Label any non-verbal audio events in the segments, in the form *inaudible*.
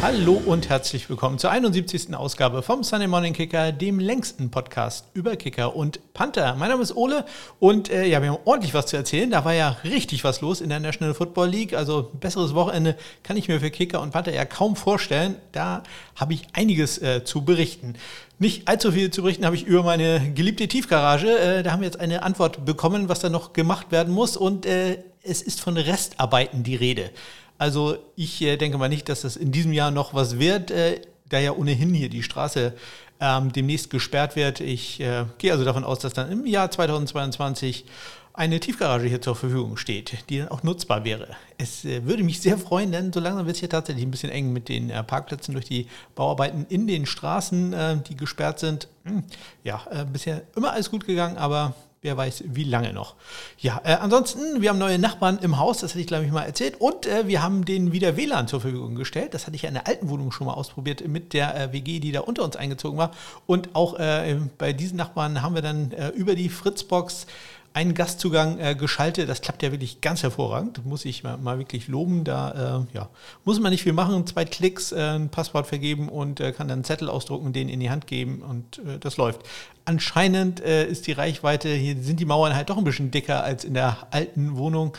Hallo und herzlich willkommen zur 71. Ausgabe vom Sunday Morning Kicker, dem längsten Podcast über Kicker und Panther. Mein Name ist Ole und äh, ja, wir haben ordentlich was zu erzählen. Da war ja richtig was los in der National Football League. Also besseres Wochenende kann ich mir für Kicker und Panther ja kaum vorstellen. Da habe ich einiges äh, zu berichten. Nicht allzu viel zu berichten habe ich über meine geliebte Tiefgarage. Äh, da haben wir jetzt eine Antwort bekommen, was da noch gemacht werden muss. Und äh, es ist von Restarbeiten die Rede. Also ich äh, denke mal nicht, dass das in diesem Jahr noch was wird, äh, da ja ohnehin hier die Straße ähm, demnächst gesperrt wird. Ich äh, gehe also davon aus, dass dann im Jahr 2022 eine Tiefgarage hier zur Verfügung steht, die dann auch nutzbar wäre. Es äh, würde mich sehr freuen, denn so langsam wird es hier tatsächlich ein bisschen eng mit den äh, Parkplätzen durch die Bauarbeiten in den Straßen, äh, die gesperrt sind. Hm, ja, äh, bisher immer alles gut gegangen, aber Wer weiß, wie lange noch. Ja, äh, ansonsten, wir haben neue Nachbarn im Haus, das hatte ich, glaube ich, mal erzählt. Und äh, wir haben denen wieder WLAN zur Verfügung gestellt. Das hatte ich ja in der alten Wohnung schon mal ausprobiert mit der äh, WG, die da unter uns eingezogen war. Und auch äh, bei diesen Nachbarn haben wir dann äh, über die Fritzbox einen Gastzugang äh, geschaltet. Das klappt ja wirklich ganz hervorragend. Muss ich mal, mal wirklich loben. Da äh, ja, muss man nicht viel machen. Zwei Klicks, äh, ein Passwort vergeben und äh, kann dann einen Zettel ausdrucken, den in die Hand geben und das läuft. Anscheinend äh, ist die Reichweite, hier sind die Mauern halt doch ein bisschen dicker als in der alten Wohnung.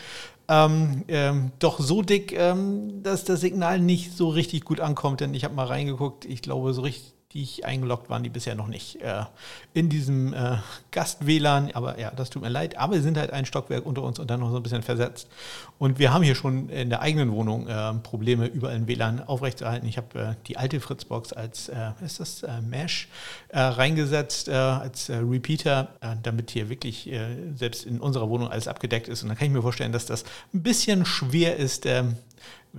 Ähm, ähm, doch so dick, ähm, dass das Signal nicht so richtig gut ankommt, denn ich habe mal reingeguckt, ich glaube, so richtig die ich eingeloggt waren, die bisher noch nicht äh, in diesem äh, Gast-WLAN. Aber ja, das tut mir leid. Aber wir sind halt ein Stockwerk unter uns und dann noch so ein bisschen versetzt. Und wir haben hier schon in der eigenen Wohnung äh, Probleme, überall ein WLAN aufrechtzuerhalten. Ich habe äh, die alte Fritzbox als, äh, ist das, äh, Mesh reingesetzt, als Repeater, damit hier wirklich selbst in unserer Wohnung alles abgedeckt ist. Und dann kann ich mir vorstellen, dass das ein bisschen schwer ist,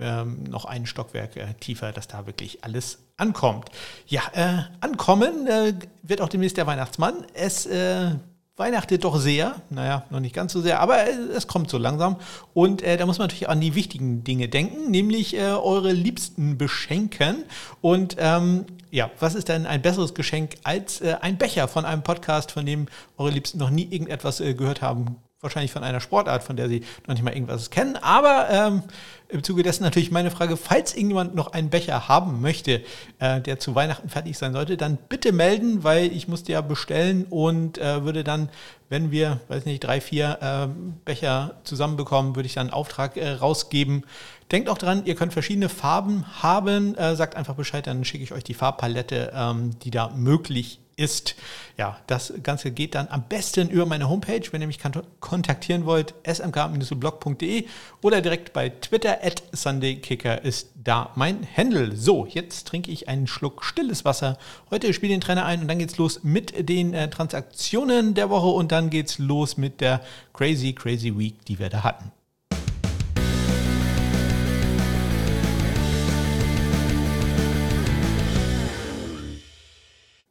ähm, noch ein Stockwerk äh, tiefer, dass da wirklich alles ankommt. Ja, äh, ankommen äh, wird auch demnächst der Weihnachtsmann. Es äh, weihnachtet doch sehr, naja, noch nicht ganz so sehr, aber äh, es kommt so langsam. Und äh, da muss man natürlich an die wichtigen Dinge denken, nämlich äh, eure Liebsten beschenken. Und ähm, ja, was ist denn ein besseres Geschenk als äh, ein Becher von einem Podcast, von dem eure Liebsten noch nie irgendetwas äh, gehört haben wahrscheinlich von einer Sportart, von der sie noch nicht mal irgendwas kennen. Aber ähm, im Zuge dessen natürlich meine Frage, falls irgendjemand noch einen Becher haben möchte, äh, der zu Weihnachten fertig sein sollte, dann bitte melden, weil ich musste ja bestellen und äh, würde dann, wenn wir, weiß nicht, drei, vier äh, Becher zusammenbekommen, würde ich dann einen Auftrag äh, rausgeben. Denkt auch dran, ihr könnt verschiedene Farben haben. Äh, sagt einfach Bescheid, dann schicke ich euch die Farbpalette, ähm, die da möglich ist. Ja, das Ganze geht dann am besten über meine Homepage, wenn ihr mich kontaktieren wollt, smk-blog.de oder direkt bei Twitter at SundayKicker ist da mein Handle. So, jetzt trinke ich einen Schluck stilles Wasser. Heute spiele den Trainer ein und dann geht's los mit den äh, Transaktionen der Woche und dann geht's los mit der Crazy Crazy Week, die wir da hatten.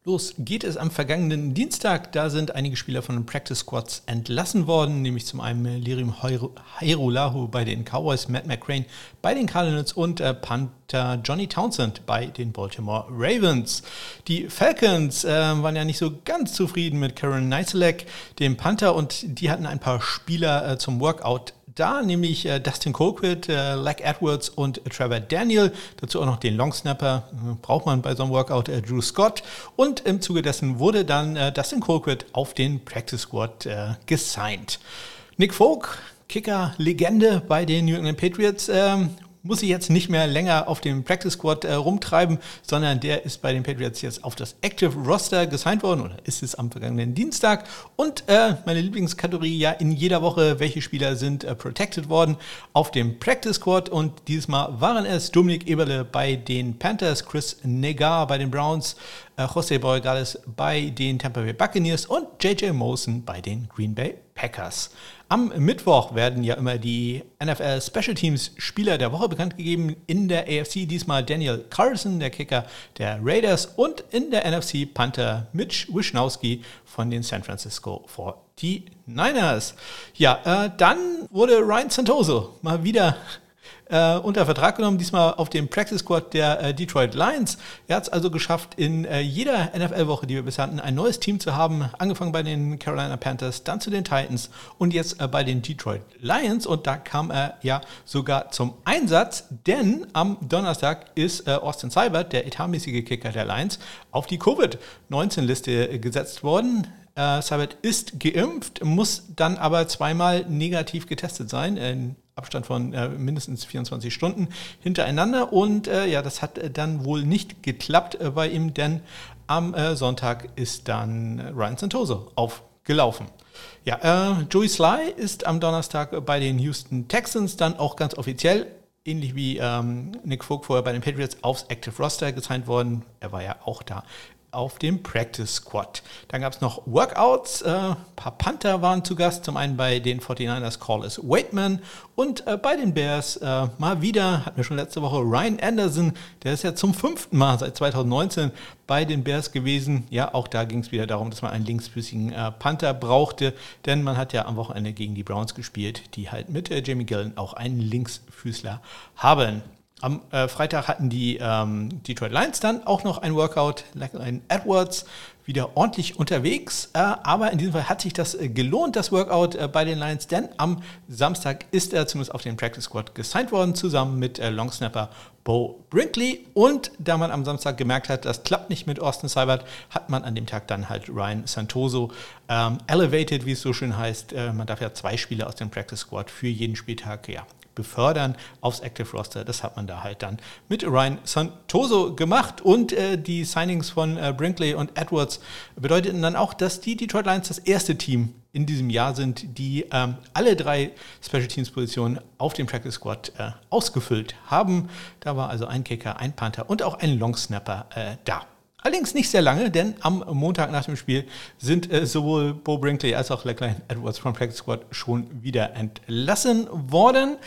Los geht es am vergangenen Dienstag. Da sind einige Spieler von den Practice Squads entlassen worden, nämlich zum einen Lirim Hairulahu bei den Cowboys, Matt McCrane bei den Cardinals und äh, Panther Johnny Townsend bei den Baltimore Ravens. Die Falcons äh, waren ja nicht so ganz zufrieden mit Karen Neiselek, dem Panther, und die hatten ein paar Spieler äh, zum Workout da, nämlich äh, Dustin Colquitt, äh, Lack Edwards und Trevor Daniel. Dazu auch noch den Longsnapper, äh, braucht man bei so einem Workout, äh, Drew Scott. Und im Zuge dessen wurde dann äh, Dustin Colquitt auf den Practice Squad äh, gesigned. Nick Folk, Kicker-Legende bei den New England Patriots, ähm, muss sich jetzt nicht mehr länger auf dem Practice Squad äh, rumtreiben, sondern der ist bei den Patriots jetzt auf das Active Roster gesigned worden oder ist es am vergangenen Dienstag. Und äh, meine Lieblingskategorie ja in jeder Woche, welche Spieler sind äh, protected worden auf dem Practice Squad und dieses Mal waren es Dominik Eberle bei den Panthers, Chris Negar bei den Browns, äh, Jose Borregales bei den Tampa Bay Buccaneers und JJ Mosen bei den Green Bay Packers. Am Mittwoch werden ja immer die NFL Special Teams Spieler der Woche bekannt gegeben. In der AFC diesmal Daniel Carlson, der Kicker der Raiders, und in der NFC Panther Mitch Wischnowski von den San Francisco 49ers. Ja, äh, dann wurde Ryan Santoso mal wieder äh, unter Vertrag genommen, diesmal auf dem Practice Squad der äh, Detroit Lions. Er hat es also geschafft, in äh, jeder NFL-Woche, die wir bisher hatten, ein neues Team zu haben. Angefangen bei den Carolina Panthers, dann zu den Titans und jetzt äh, bei den Detroit Lions. Und da kam er ja sogar zum Einsatz, denn am Donnerstag ist äh, Austin Seibert, der etatmäßige Kicker der Lions, auf die Covid-19-Liste gesetzt worden. Äh, Seibert ist geimpft, muss dann aber zweimal negativ getestet sein. Abstand von äh, mindestens 24 Stunden hintereinander. Und äh, ja, das hat äh, dann wohl nicht geklappt äh, bei ihm, denn am äh, Sonntag ist dann Ryan Santoso aufgelaufen. Ja, äh, Joey Sly ist am Donnerstag bei den Houston Texans dann auch ganz offiziell ähnlich wie ähm, Nick Vogt vorher bei den Patriots aufs Active Roster gesigned worden. Er war ja auch da auf dem Practice Squad. Dann gab es noch Workouts. Ein äh, paar Panther waren zu Gast. Zum einen bei den 49ers Corliss Waitman und äh, bei den Bears äh, mal wieder, hatten wir schon letzte Woche, Ryan Anderson. Der ist ja zum fünften Mal seit 2019 bei den Bears gewesen. Ja, auch da ging es wieder darum, dass man einen linksfüßigen äh, Panther brauchte, denn man hat ja am Wochenende gegen die Browns gespielt, die halt mit äh, Jamie Gillen auch einen Linksfüßler haben. Am äh, Freitag hatten die ähm, Detroit Lions dann auch noch ein Workout, ein Edwards, wieder ordentlich unterwegs. Äh, aber in diesem Fall hat sich das äh, gelohnt, das Workout äh, bei den Lions, denn am Samstag ist er zumindest auf den Practice Squad gesigned worden, zusammen mit äh, Longsnapper Bo Brinkley. Und da man am Samstag gemerkt hat, das klappt nicht mit Austin Seibert, hat man an dem Tag dann halt Ryan Santoso ähm, elevated, wie es so schön heißt. Äh, man darf ja zwei Spieler aus dem Practice Squad für jeden Spieltag ja, befördern aufs Active Roster. Das hat man da halt dann mit Ryan Santoso gemacht und äh, die Signings von äh, Brinkley und Edwards bedeuteten dann auch, dass die Detroit Lions das erste Team in diesem Jahr sind, die ähm, alle drei Special Teams Positionen auf dem Practice Squad äh, ausgefüllt haben. Da war also ein Kicker, ein Panther und auch ein Long Snapper äh, da. Allerdings nicht sehr lange, denn am Montag nach dem Spiel sind äh, sowohl Bo Brinkley als auch Leckline Edwards vom Practice Squad schon wieder entlassen worden.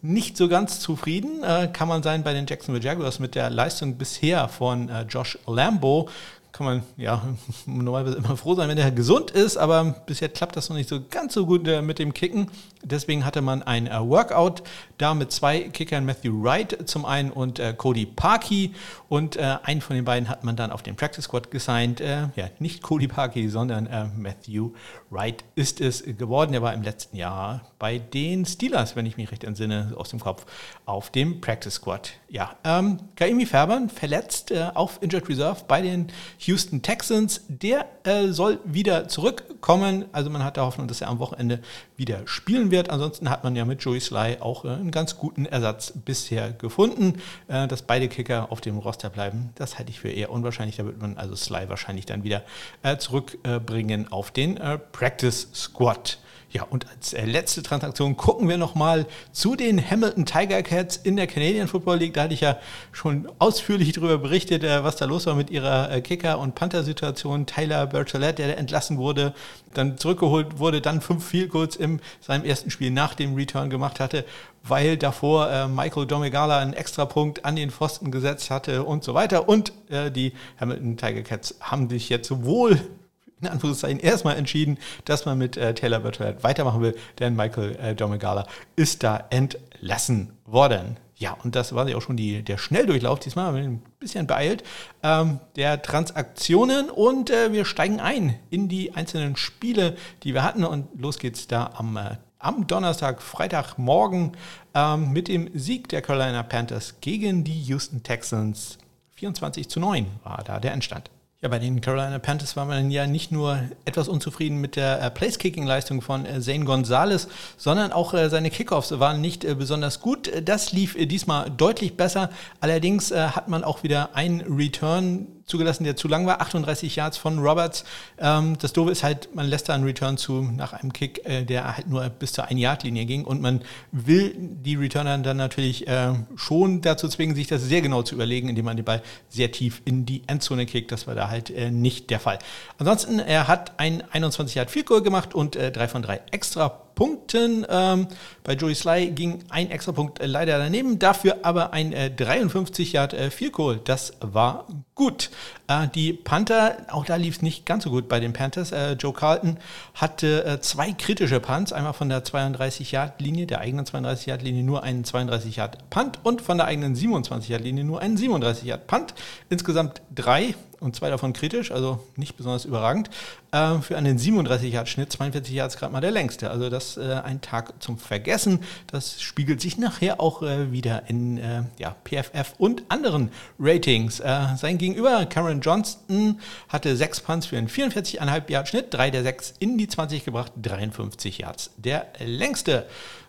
Nicht so ganz zufrieden äh, kann man sein bei den Jacksonville Jaguars mit der Leistung bisher von äh, Josh Lambo kann man ja *laughs* normalerweise immer froh sein, wenn er gesund ist, aber bisher klappt das noch nicht so ganz so gut äh, mit dem Kicken. Deswegen hatte man ein äh, Workout da mit zwei Kickern, Matthew Wright zum einen und äh, Cody Parkey und äh, einen von den beiden hat man dann auf den Practice Squad gesigned. Äh, ja, nicht Cody Parkey, sondern äh, Matthew Wright ist es geworden. Er war im letzten Jahr bei den Steelers, wenn ich mich recht entsinne, aus dem Kopf, auf dem Practice Squad. Ja, ähm, Kaimi Färbern verletzt auf Injured Reserve bei den Houston Texans. Der äh, soll wieder zurückkommen. Also man hat da Hoffnung, dass er am Wochenende wieder spielen wird. Ansonsten hat man ja mit Joey Sly auch äh, einen ganz guten Ersatz bisher gefunden. Äh, dass beide Kicker auf dem Roster bleiben, das halte ich für eher unwahrscheinlich. Da wird man also Sly wahrscheinlich dann wieder äh, zurückbringen auf den Practice Squad. Ja, und als äh, letzte Transaktion gucken wir nochmal zu den Hamilton Tiger Cats in der Canadian Football League. Da hatte ich ja schon ausführlich darüber berichtet, äh, was da los war mit ihrer äh, Kicker- und Panther-Situation. Tyler Bertolette, der entlassen wurde, dann zurückgeholt wurde, dann fünf Field Goals in seinem ersten Spiel nach dem Return gemacht hatte, weil davor Michael Domegala einen Extrapunkt an den Pfosten gesetzt hatte und so weiter. Und die Hamilton Tiger Cats haben sich jetzt wohl in Anführungszeichen erstmal entschieden, dass man mit äh, Taylor Bertrand weitermachen will, denn Michael äh, Domegala ist da entlassen worden. Ja, und das war ja auch schon die, der Schnelldurchlauf, diesmal ein bisschen beeilt, ähm, der Transaktionen und äh, wir steigen ein in die einzelnen Spiele, die wir hatten und los geht's da am, äh, am Donnerstag, Freitagmorgen ähm, mit dem Sieg der Carolina Panthers gegen die Houston Texans. 24 zu 9 war da der Endstand. Ja, bei den Carolina Panthers war man ja nicht nur etwas unzufrieden mit der äh, Place-Kicking-Leistung von äh, Zane Gonzalez, sondern auch äh, seine Kickoffs waren nicht äh, besonders gut. Das lief äh, diesmal deutlich besser. Allerdings äh, hat man auch wieder einen Return zugelassen, der zu lang war. 38 Yards von Roberts. Ähm, das Doofe ist halt, man lässt da einen Return zu nach einem Kick, äh, der halt nur bis zur 1-Yard-Linie ging. Und man will die Returner dann natürlich äh, schon dazu zwingen, sich das sehr genau zu überlegen, indem man den Ball sehr tief in die Endzone kickt. Das war da halt äh, nicht der Fall. Ansonsten, er hat ein 21 Yard Field Goal gemacht und äh, drei von drei extra Punkten. Ähm, bei Joey Sly ging ein extra Punkt äh, leider daneben, dafür aber ein äh, 53 Yard äh, Goal. Das war gut. Äh, die Panther, auch da lief es nicht ganz so gut bei den Panthers. Äh, Joe Carlton hatte äh, zwei kritische Punts, einmal von der 32 Yard Linie, der eigenen 32 Yard Linie nur einen 32 Yard Punt und von der eigenen 27 Yard Linie nur einen 37 Yard Punt. Insgesamt drei und zwei davon kritisch, also nicht besonders überragend. Äh, für einen 37-Yard-Schnitt, 42 Yards gerade mal der längste. Also das äh, ein Tag zum Vergessen. Das spiegelt sich nachher auch äh, wieder in äh, ja, PFF und anderen Ratings. Äh, sein Gegenüber, Cameron Johnston, hatte sechs Punts für einen 44,5 Yard-Schnitt, drei der sechs in die 20 gebracht, 53 Yards. Der längste.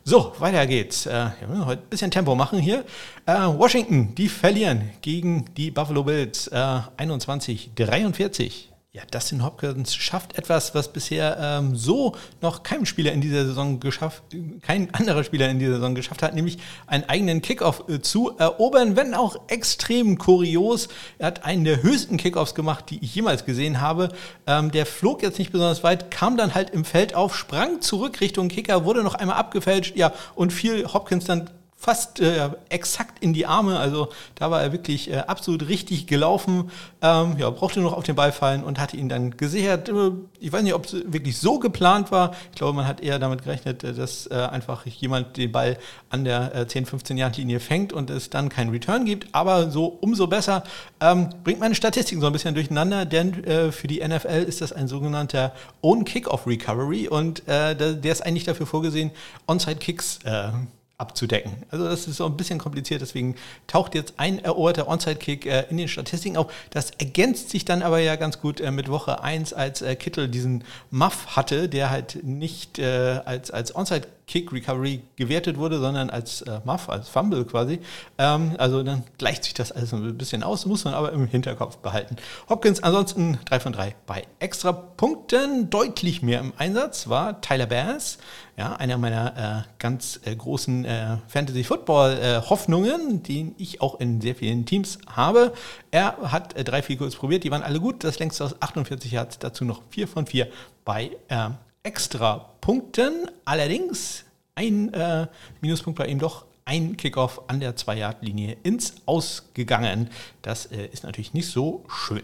So, weiter geht's. Äh, wir müssen heute ein bisschen Tempo machen hier. Äh, Washington, die verlieren gegen die Buffalo Bills äh, 21, 43. Ja, Dustin Hopkins schafft etwas, was bisher ähm, so noch kein Spieler in dieser Saison geschafft, kein anderer Spieler in dieser Saison geschafft hat, nämlich einen eigenen Kickoff äh, zu erobern, wenn auch extrem kurios. Er hat einen der höchsten Kickoffs gemacht, die ich jemals gesehen habe. Ähm, der flog jetzt nicht besonders weit, kam dann halt im Feld auf, sprang zurück Richtung Kicker, wurde noch einmal abgefälscht, ja, und fiel Hopkins dann fast äh, exakt in die Arme. Also da war er wirklich äh, absolut richtig gelaufen. Ähm, ja, brauchte noch auf den Ball fallen und hatte ihn dann gesichert. Äh, ich weiß nicht, ob es wirklich so geplant war. Ich glaube, man hat eher damit gerechnet, äh, dass äh, einfach jemand den Ball an der äh, 10, 15 Yard Linie fängt und es dann keinen Return gibt. Aber so umso besser ähm, bringt meine Statistiken so ein bisschen durcheinander, denn äh, für die NFL ist das ein sogenannter Own Kickoff Recovery und äh, der, der ist eigentlich dafür vorgesehen, Onside Kicks äh, abzudecken. Also das ist so ein bisschen kompliziert, deswegen taucht jetzt ein eroberter Onside-Kick äh, in den Statistiken auf. Das ergänzt sich dann aber ja ganz gut äh, mit Woche 1, als äh, Kittel diesen Muff hatte, der halt nicht äh, als, als Onside Kick Recovery gewertet wurde, sondern als äh, Muff, als Fumble quasi. Ähm, also dann gleicht sich das alles ein bisschen aus, muss man aber im Hinterkopf behalten. Hopkins ansonsten 3 von 3 bei extra Punkten. Deutlich mehr im Einsatz war Tyler Bass, ja, einer meiner äh, ganz äh, großen äh, Fantasy Football äh, Hoffnungen, den ich auch in sehr vielen Teams habe. Er hat äh, drei, vier Kurz probiert, die waren alle gut. Das längste aus 48 Yards, dazu noch 4 von 4 bei äh, extra Punkten. Allerdings ein äh, Minuspunkt war eben doch ein Kickoff an der 2-Yard-Linie ins Ausgegangen. Das äh, ist natürlich nicht so schön.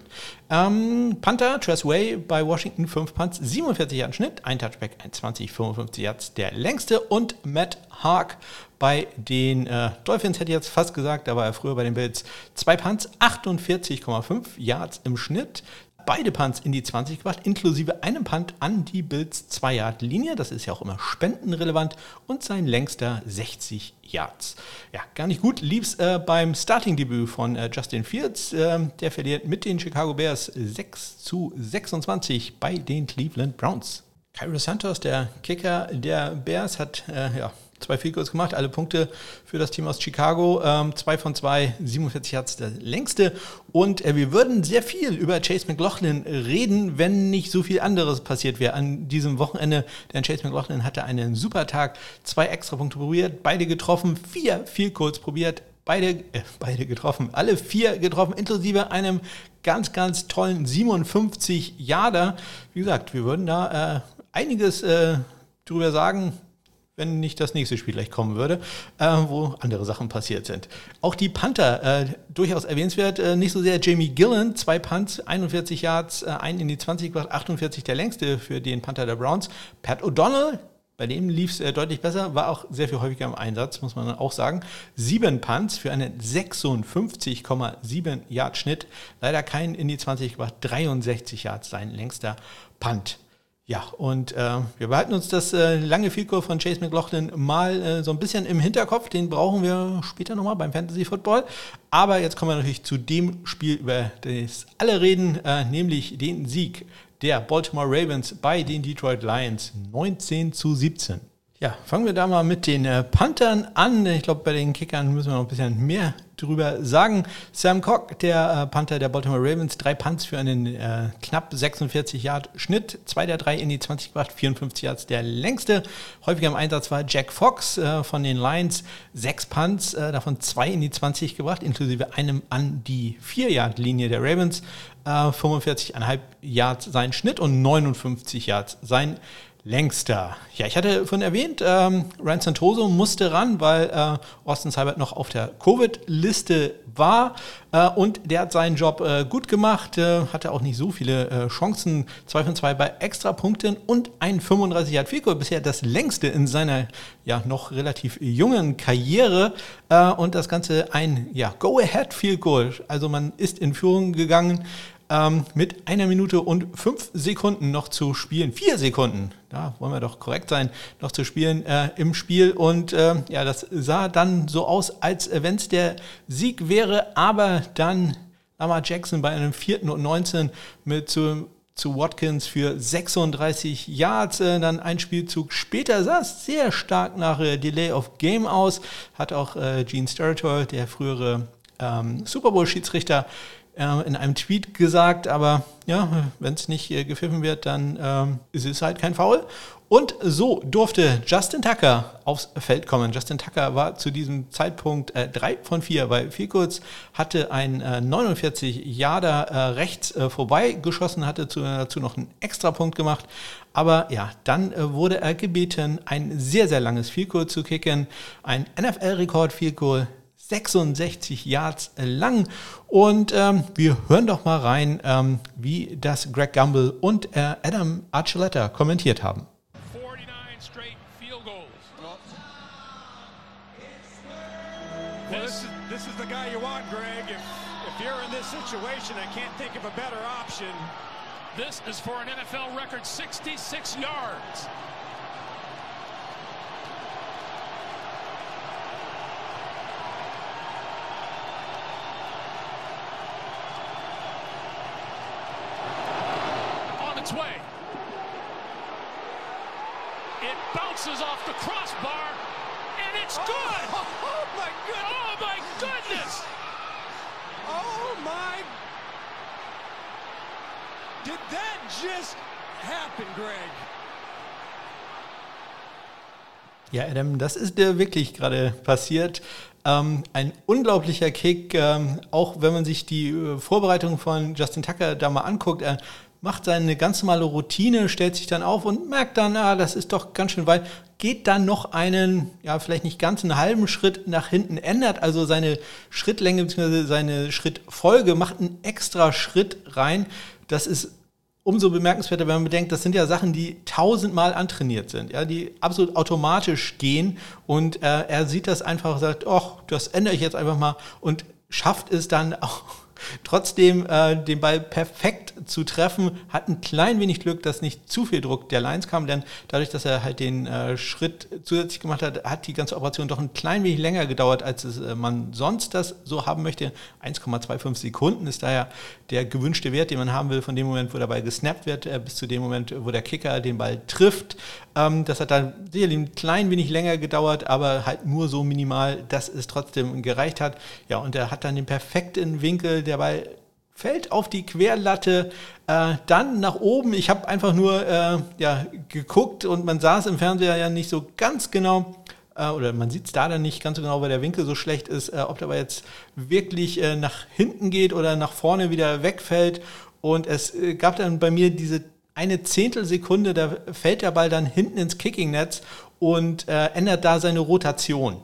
Ähm, Panther, Tress Way bei Washington, 5 Punts, 47 Yard Schnitt, ein Touchback, ein 20, 55 Yards, der längste. Und Matt Hark bei den äh, Dolphins, hätte ich jetzt fast gesagt, da war er früher bei den Bills, 2 Punts, 48,5 Yards im Schnitt, beide Punts in die 20 gebracht, inklusive einem Punt an die Bills 2 Yard Linie. Das ist ja auch immer spendenrelevant und sein längster 60 Yards. Ja, gar nicht gut. Lieb's äh, beim Starting-Debüt von äh, Justin Fields. Äh, der verliert mit den Chicago Bears 6 zu 26 bei den Cleveland Browns. Kyra Santos, der Kicker der Bears, hat äh, ja, zwei Field Goals gemacht, alle Punkte für das Team aus Chicago. Ähm, zwei von zwei, 47 Yards der längste. Und äh, wir würden sehr viel über Chase McLaughlin reden, wenn nicht so viel anderes passiert wäre an diesem Wochenende. Denn Chase McLaughlin hatte einen super Tag, zwei extra Punkte probiert, beide getroffen, vier Field Goals probiert, beide, äh, beide getroffen, alle vier getroffen, inklusive einem ganz, ganz tollen 57 Yarder. Wie gesagt, wir würden da äh, einiges äh, drüber sagen, wenn nicht das nächste Spiel gleich kommen würde, äh, wo andere Sachen passiert sind. Auch die Panther, äh, durchaus erwähnenswert, äh, nicht so sehr Jamie Gillen, zwei Punts, 41 Yards, äh, ein in die 20 gebracht, 48 der längste für den Panther der Browns. Pat O'Donnell, bei dem lief es äh, deutlich besser, war auch sehr viel häufiger im Einsatz, muss man auch sagen. Sieben Punts für einen 56,7 Yard Schnitt. Leider kein in die 20 gebracht, 63 Yards sein längster Punt. Ja, und äh, wir behalten uns das äh, lange Fico von Chase McLaughlin mal äh, so ein bisschen im Hinterkopf. Den brauchen wir später nochmal beim Fantasy Football. Aber jetzt kommen wir natürlich zu dem Spiel, über das alle reden, äh, nämlich den Sieg der Baltimore Ravens bei den Detroit Lions 19 zu 17. Ja, fangen wir da mal mit den äh, Panthern an. Ich glaube, bei den Kickern müssen wir noch ein bisschen mehr drüber sagen. Sam Cock, der äh, Panther der Baltimore Ravens, drei Punts für einen äh, knapp 46 Yard Schnitt, zwei der drei in die 20 gebracht, 54 Yards der längste. Häufiger im Einsatz war Jack Fox äh, von den Lions, sechs Punts, äh, davon zwei in die 20 gebracht, inklusive einem an die 4 Yard Linie der Ravens. 45,5 äh, Yards sein Schnitt und 59 Yards sein längster. Ja, ich hatte vorhin erwähnt, ähm, Ryan Santoso musste ran, weil äh, Austin Seibert noch auf der Covid-Liste war äh, und der hat seinen Job äh, gut gemacht, äh, hatte auch nicht so viele äh, Chancen, 2 von 2 bei Extrapunkten und ein 35 Yard Field bisher das längste in seiner ja noch relativ jungen Karriere. Äh, und das Ganze ein ja, Go-Ahead Field Goal, also man ist in Führung gegangen ähm, mit einer Minute und fünf Sekunden noch zu spielen. Vier Sekunden, da wollen wir doch korrekt sein, noch zu spielen äh, im Spiel. Und äh, ja, das sah dann so aus, als wenn es der Sieg wäre, aber dann Lamar Jackson bei einem vierten und 19 mit zu zu Watkins für 36 Yards. Äh, dann ein Spielzug später sah es sehr stark nach äh, Delay of Game aus. Hat auch äh, Gene Steratore, der frühere ähm, Super Bowl-Schiedsrichter, äh, in einem Tweet gesagt, aber ja, wenn es nicht äh, gepfiffen wird, dann ähm, ist es halt kein Foul. Und so durfte Justin Tucker aufs Feld kommen. Justin Tucker war zu diesem Zeitpunkt äh, 3 von 4 bei kurz, hatte ein äh, 49 Yarder äh, rechts äh, vorbei geschossen, hatte zu, dazu noch einen Extrapunkt gemacht. Aber ja, dann äh, wurde er gebeten, ein sehr, sehr langes Field zu kicken. Ein NFL-Rekord Field 66 Yards lang. Und ähm, wir hören doch mal rein, ähm, wie das Greg Gumbel und äh, Adam Archuleta kommentiert haben. This, this is the guy you want, Greg. If, if you're in this situation, I can't think of a better option. This is for an NFL record 66 yards. its way. It bounces off the crossbar, and it's oh, good. Oh, *laughs* oh my goodness. Oh my goodness. Oh my. Did that just happen, Greg? Ja, Adam, das ist dir wirklich gerade passiert. Ähm, ein unglaublicher Kick, ähm, auch wenn man sich die äh, Vorbereitung von Justin Tucker da mal anguckt. Er macht seine ganz normale Routine, stellt sich dann auf und merkt dann, ah, das ist doch ganz schön weit, geht dann noch einen, ja, vielleicht nicht ganz einen halben Schritt nach hinten, ändert also seine Schrittlänge bzw. seine Schrittfolge, macht einen extra Schritt rein. Das ist umso bemerkenswerter, wenn man bedenkt, das sind ja Sachen, die tausendmal antrainiert sind, ja, die absolut automatisch gehen und äh, er sieht das einfach und sagt, ach, das ändere ich jetzt einfach mal und schafft es dann auch trotzdem äh, den Ball perfekt zu treffen, hat ein klein wenig Glück, dass nicht zu viel Druck der Lines kam, denn dadurch, dass er halt den äh, Schritt zusätzlich gemacht hat, hat die ganze Operation doch ein klein wenig länger gedauert, als es, äh, man sonst das so haben möchte. 1,25 Sekunden ist daher der gewünschte Wert, den man haben will, von dem Moment, wo der Ball gesnappt wird, äh, bis zu dem Moment, wo der Kicker den Ball trifft. Ähm, das hat dann sicherlich ein klein wenig länger gedauert, aber halt nur so minimal, dass es trotzdem gereicht hat. Ja, und er hat dann den perfekten Winkel, der Ball fällt auf die Querlatte, äh, dann nach oben. Ich habe einfach nur äh, ja, geguckt und man sah es im Fernseher ja nicht so ganz genau. Äh, oder man sieht es da dann nicht ganz so genau, weil der Winkel so schlecht ist, äh, ob der aber jetzt wirklich äh, nach hinten geht oder nach vorne wieder wegfällt. Und es äh, gab dann bei mir diese eine Zehntelsekunde, da fällt der Ball dann hinten ins Kicking-Netz und ändert da seine Rotation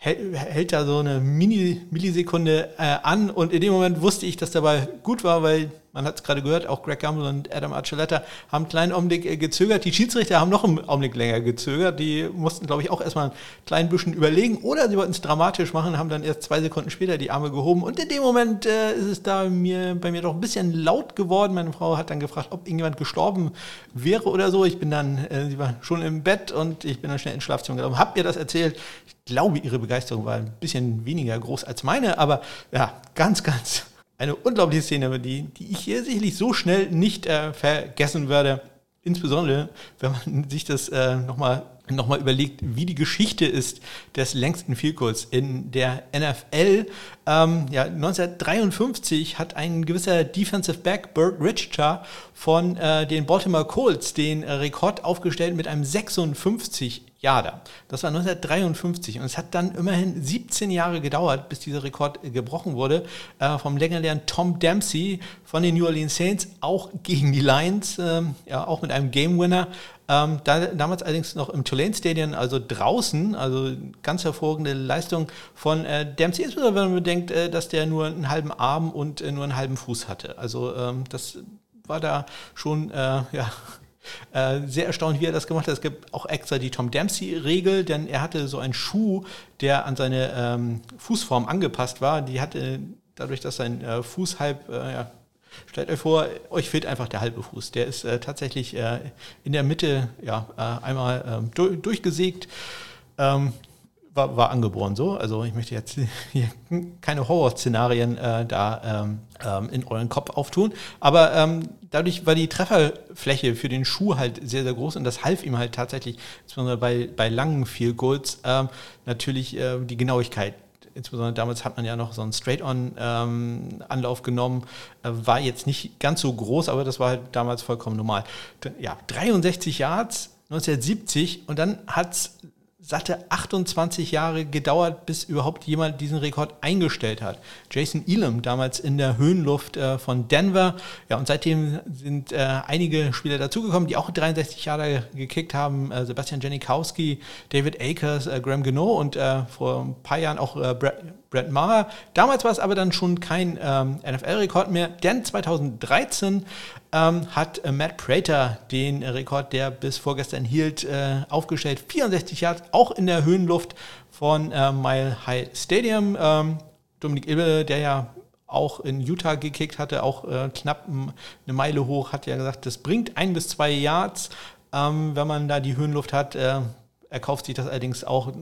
hält da so eine Mini Millisekunde äh, an und in dem Moment wusste ich, dass der Ball gut war, weil man hat es gerade gehört, auch Greg Gamble und Adam Archuleta haben einen kleinen Augenblick äh, gezögert. Die Schiedsrichter haben noch einen Augenblick länger gezögert. Die mussten, glaube ich, auch erstmal ein klein bisschen überlegen oder sie wollten es dramatisch machen, haben dann erst zwei Sekunden später die Arme gehoben. Und in dem Moment äh, ist es da mir, bei mir doch ein bisschen laut geworden. Meine Frau hat dann gefragt, ob irgendjemand gestorben wäre oder so. Ich bin dann, äh, sie war schon im Bett und ich bin dann schnell ins Schlafzimmer gelaufen, hab ihr das erzählt. Ich glaube, ihre Begeisterung war ein bisschen weniger groß als meine, aber ja, ganz, ganz eine unglaubliche Szene, die, die ich hier sicherlich so schnell nicht äh, vergessen werde. Insbesondere, wenn man *laughs* sich das äh, nochmal nochmal überlegt, wie die Geschichte ist des längsten Vielkurs in der NFL. Ähm, ja, 1953 hat ein gewisser Defensive Back, Burt Richter, von äh, den Baltimore Colts den äh, Rekord aufgestellt mit einem 56 Yarder. Das war 1953 und es hat dann immerhin 17 Jahre gedauert, bis dieser Rekord gebrochen wurde äh, vom legendären Tom Dempsey von den New Orleans Saints, auch gegen die Lions, äh, ja, auch mit einem Game Winner. Ähm, da, damals allerdings noch im Tulane Stadium, also draußen, also ganz hervorragende Leistung von äh, Dempsey, insbesondere wenn man bedenkt, äh, dass der nur einen halben Arm und äh, nur einen halben Fuß hatte. Also ähm, das war da schon, äh, *laughs* ja, sehr erstaunt, wie er das gemacht hat. Es gibt auch extra die Tom Dempsey-Regel, denn er hatte so einen Schuh, der an seine ähm, Fußform angepasst war. Die hatte dadurch, dass sein Fuß halb, ja, stellt euch vor, euch fehlt einfach der halbe Fuß. Der ist äh, tatsächlich in der Mitte ja, einmal ähm, durch, durchgesägt. Ähm, war, war, angeboren so. Also ich möchte jetzt *laughs* keine Horrorszenarien äh, da ähm, ähm, in euren Kopf auftun. Aber ähm, dadurch war die Trefferfläche für den Schuh halt sehr, sehr groß und das half ihm halt tatsächlich, insbesondere bei, bei langen Field Goals, ähm, natürlich äh, die Genauigkeit insbesondere damals hat man ja noch so einen Straight-on-Anlauf ähm, genommen, äh, war jetzt nicht ganz so groß, aber das war halt damals vollkommen normal. Ja, 63 Yards 1970 und dann hat es satte 28 Jahre gedauert, bis überhaupt jemand diesen Rekord eingestellt hat. Jason Elam, damals in der Höhenluft äh, von Denver. Ja, und seitdem sind äh, einige Spieler dazugekommen, die auch 63 Jahre gekickt haben. Äh, Sebastian Janikowski, David Akers, äh, Graham Gano und äh, vor ein paar Jahren auch äh, Brett, Maher. Damals war es aber dann schon kein ähm, NFL-Rekord mehr, denn 2013 ähm, hat äh, Matt Prater den Rekord, der bis vorgestern hielt, äh, aufgestellt. 64 Yards, auch in der Höhenluft von äh, Mile High Stadium. Ähm, Dominik Ilbe, der ja auch in Utah gekickt hatte, auch äh, knapp eine Meile hoch, hat ja gesagt, das bringt ein bis zwei Yards, ähm, wenn man da die Höhenluft hat. Äh, er kauft sich das allerdings auch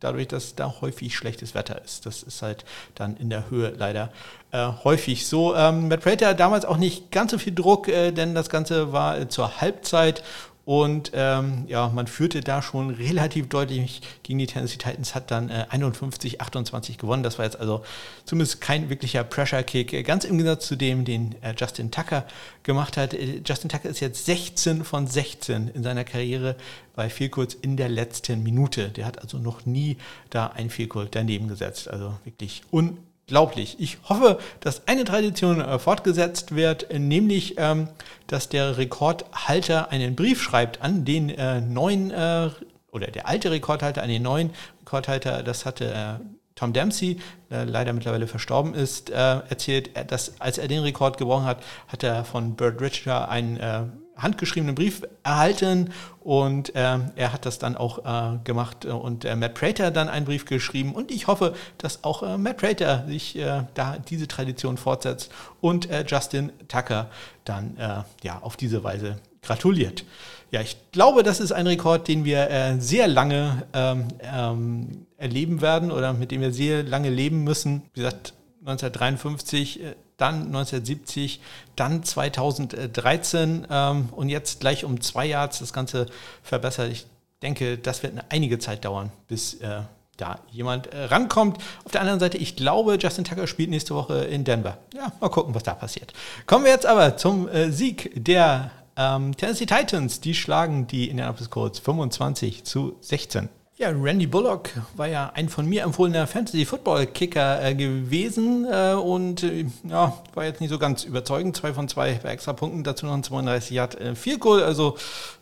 dadurch, dass da häufig schlechtes Wetter ist. Das ist halt dann in der Höhe leider äh, häufig so. Ähm, Matt Prater damals auch nicht ganz so viel Druck, äh, denn das Ganze war äh, zur Halbzeit und ähm, ja, man führte da schon relativ deutlich gegen die Tennessee Titans, hat dann äh, 51, 28 gewonnen. Das war jetzt also zumindest kein wirklicher Pressure-Kick. Ganz im Gegensatz zu dem, den äh, Justin Tucker gemacht hat. Äh, Justin Tucker ist jetzt 16 von 16 in seiner Karriere bei Vielkurz in der letzten Minute. Der hat also noch nie da ein Vielkurz daneben gesetzt. Also wirklich un unglaublich. Ich hoffe, dass eine Tradition äh, fortgesetzt wird, nämlich, ähm, dass der Rekordhalter einen Brief schreibt an den äh, neuen, äh, oder der alte Rekordhalter an den neuen Rekordhalter. Das hatte äh, Tom Dempsey, der leider mittlerweile verstorben ist, äh, erzählt, dass als er den Rekord gebrochen hat, hat er von Bert Richter einen äh, handgeschriebenen Brief erhalten und äh, er hat das dann auch äh, gemacht und äh, Matt Prater dann einen Brief geschrieben und ich hoffe, dass auch äh, Matt Prater sich äh, da diese Tradition fortsetzt und äh, Justin Tucker dann ja auf diese Weise gratuliert. Ja, ich glaube, das ist ein Rekord, den wir sehr lange ähm, ähm, erleben werden oder mit dem wir sehr lange leben müssen. Wie gesagt, 1953 dann 1970, dann 2013 ähm, und jetzt gleich um zwei Yards das Ganze verbessert. Ich denke, das wird eine einige Zeit dauern, bis äh, da jemand äh, rankommt. Auf der anderen Seite, ich glaube, Justin Tucker spielt nächste Woche in Denver. Ja, mal gucken, was da passiert. Kommen wir jetzt aber zum äh, Sieg der ähm, Tennessee Titans. Die schlagen die Indianapolis Colts 25 zu 16. Ja, Randy Bullock war ja ein von mir empfohlener Fantasy-Football-Kicker äh, gewesen äh, und äh, ja, war jetzt nicht so ganz überzeugend. Zwei von zwei bei extra Punkten, dazu noch ein 32 Yard äh, Field Goal, also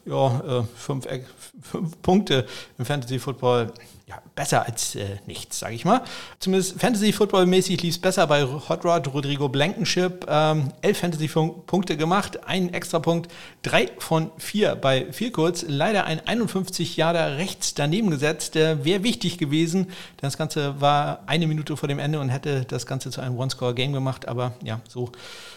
ja, äh, fünf, fünf Punkte im Fantasy-Football ja, besser als äh, nichts, sage ich mal. Zumindest Fantasy-Football-mäßig lief es besser bei Hot Rod Rodrigo Blankenship. Ähm, elf Fantasy-Punkte gemacht, einen extra Punkt, drei von vier bei vier kurz. Leider ein 51 Jahre rechts daneben gesetzt. Äh, Wäre wichtig gewesen. Das Ganze war eine Minute vor dem Ende und hätte das Ganze zu einem One-Score-Game gemacht. Aber ja, so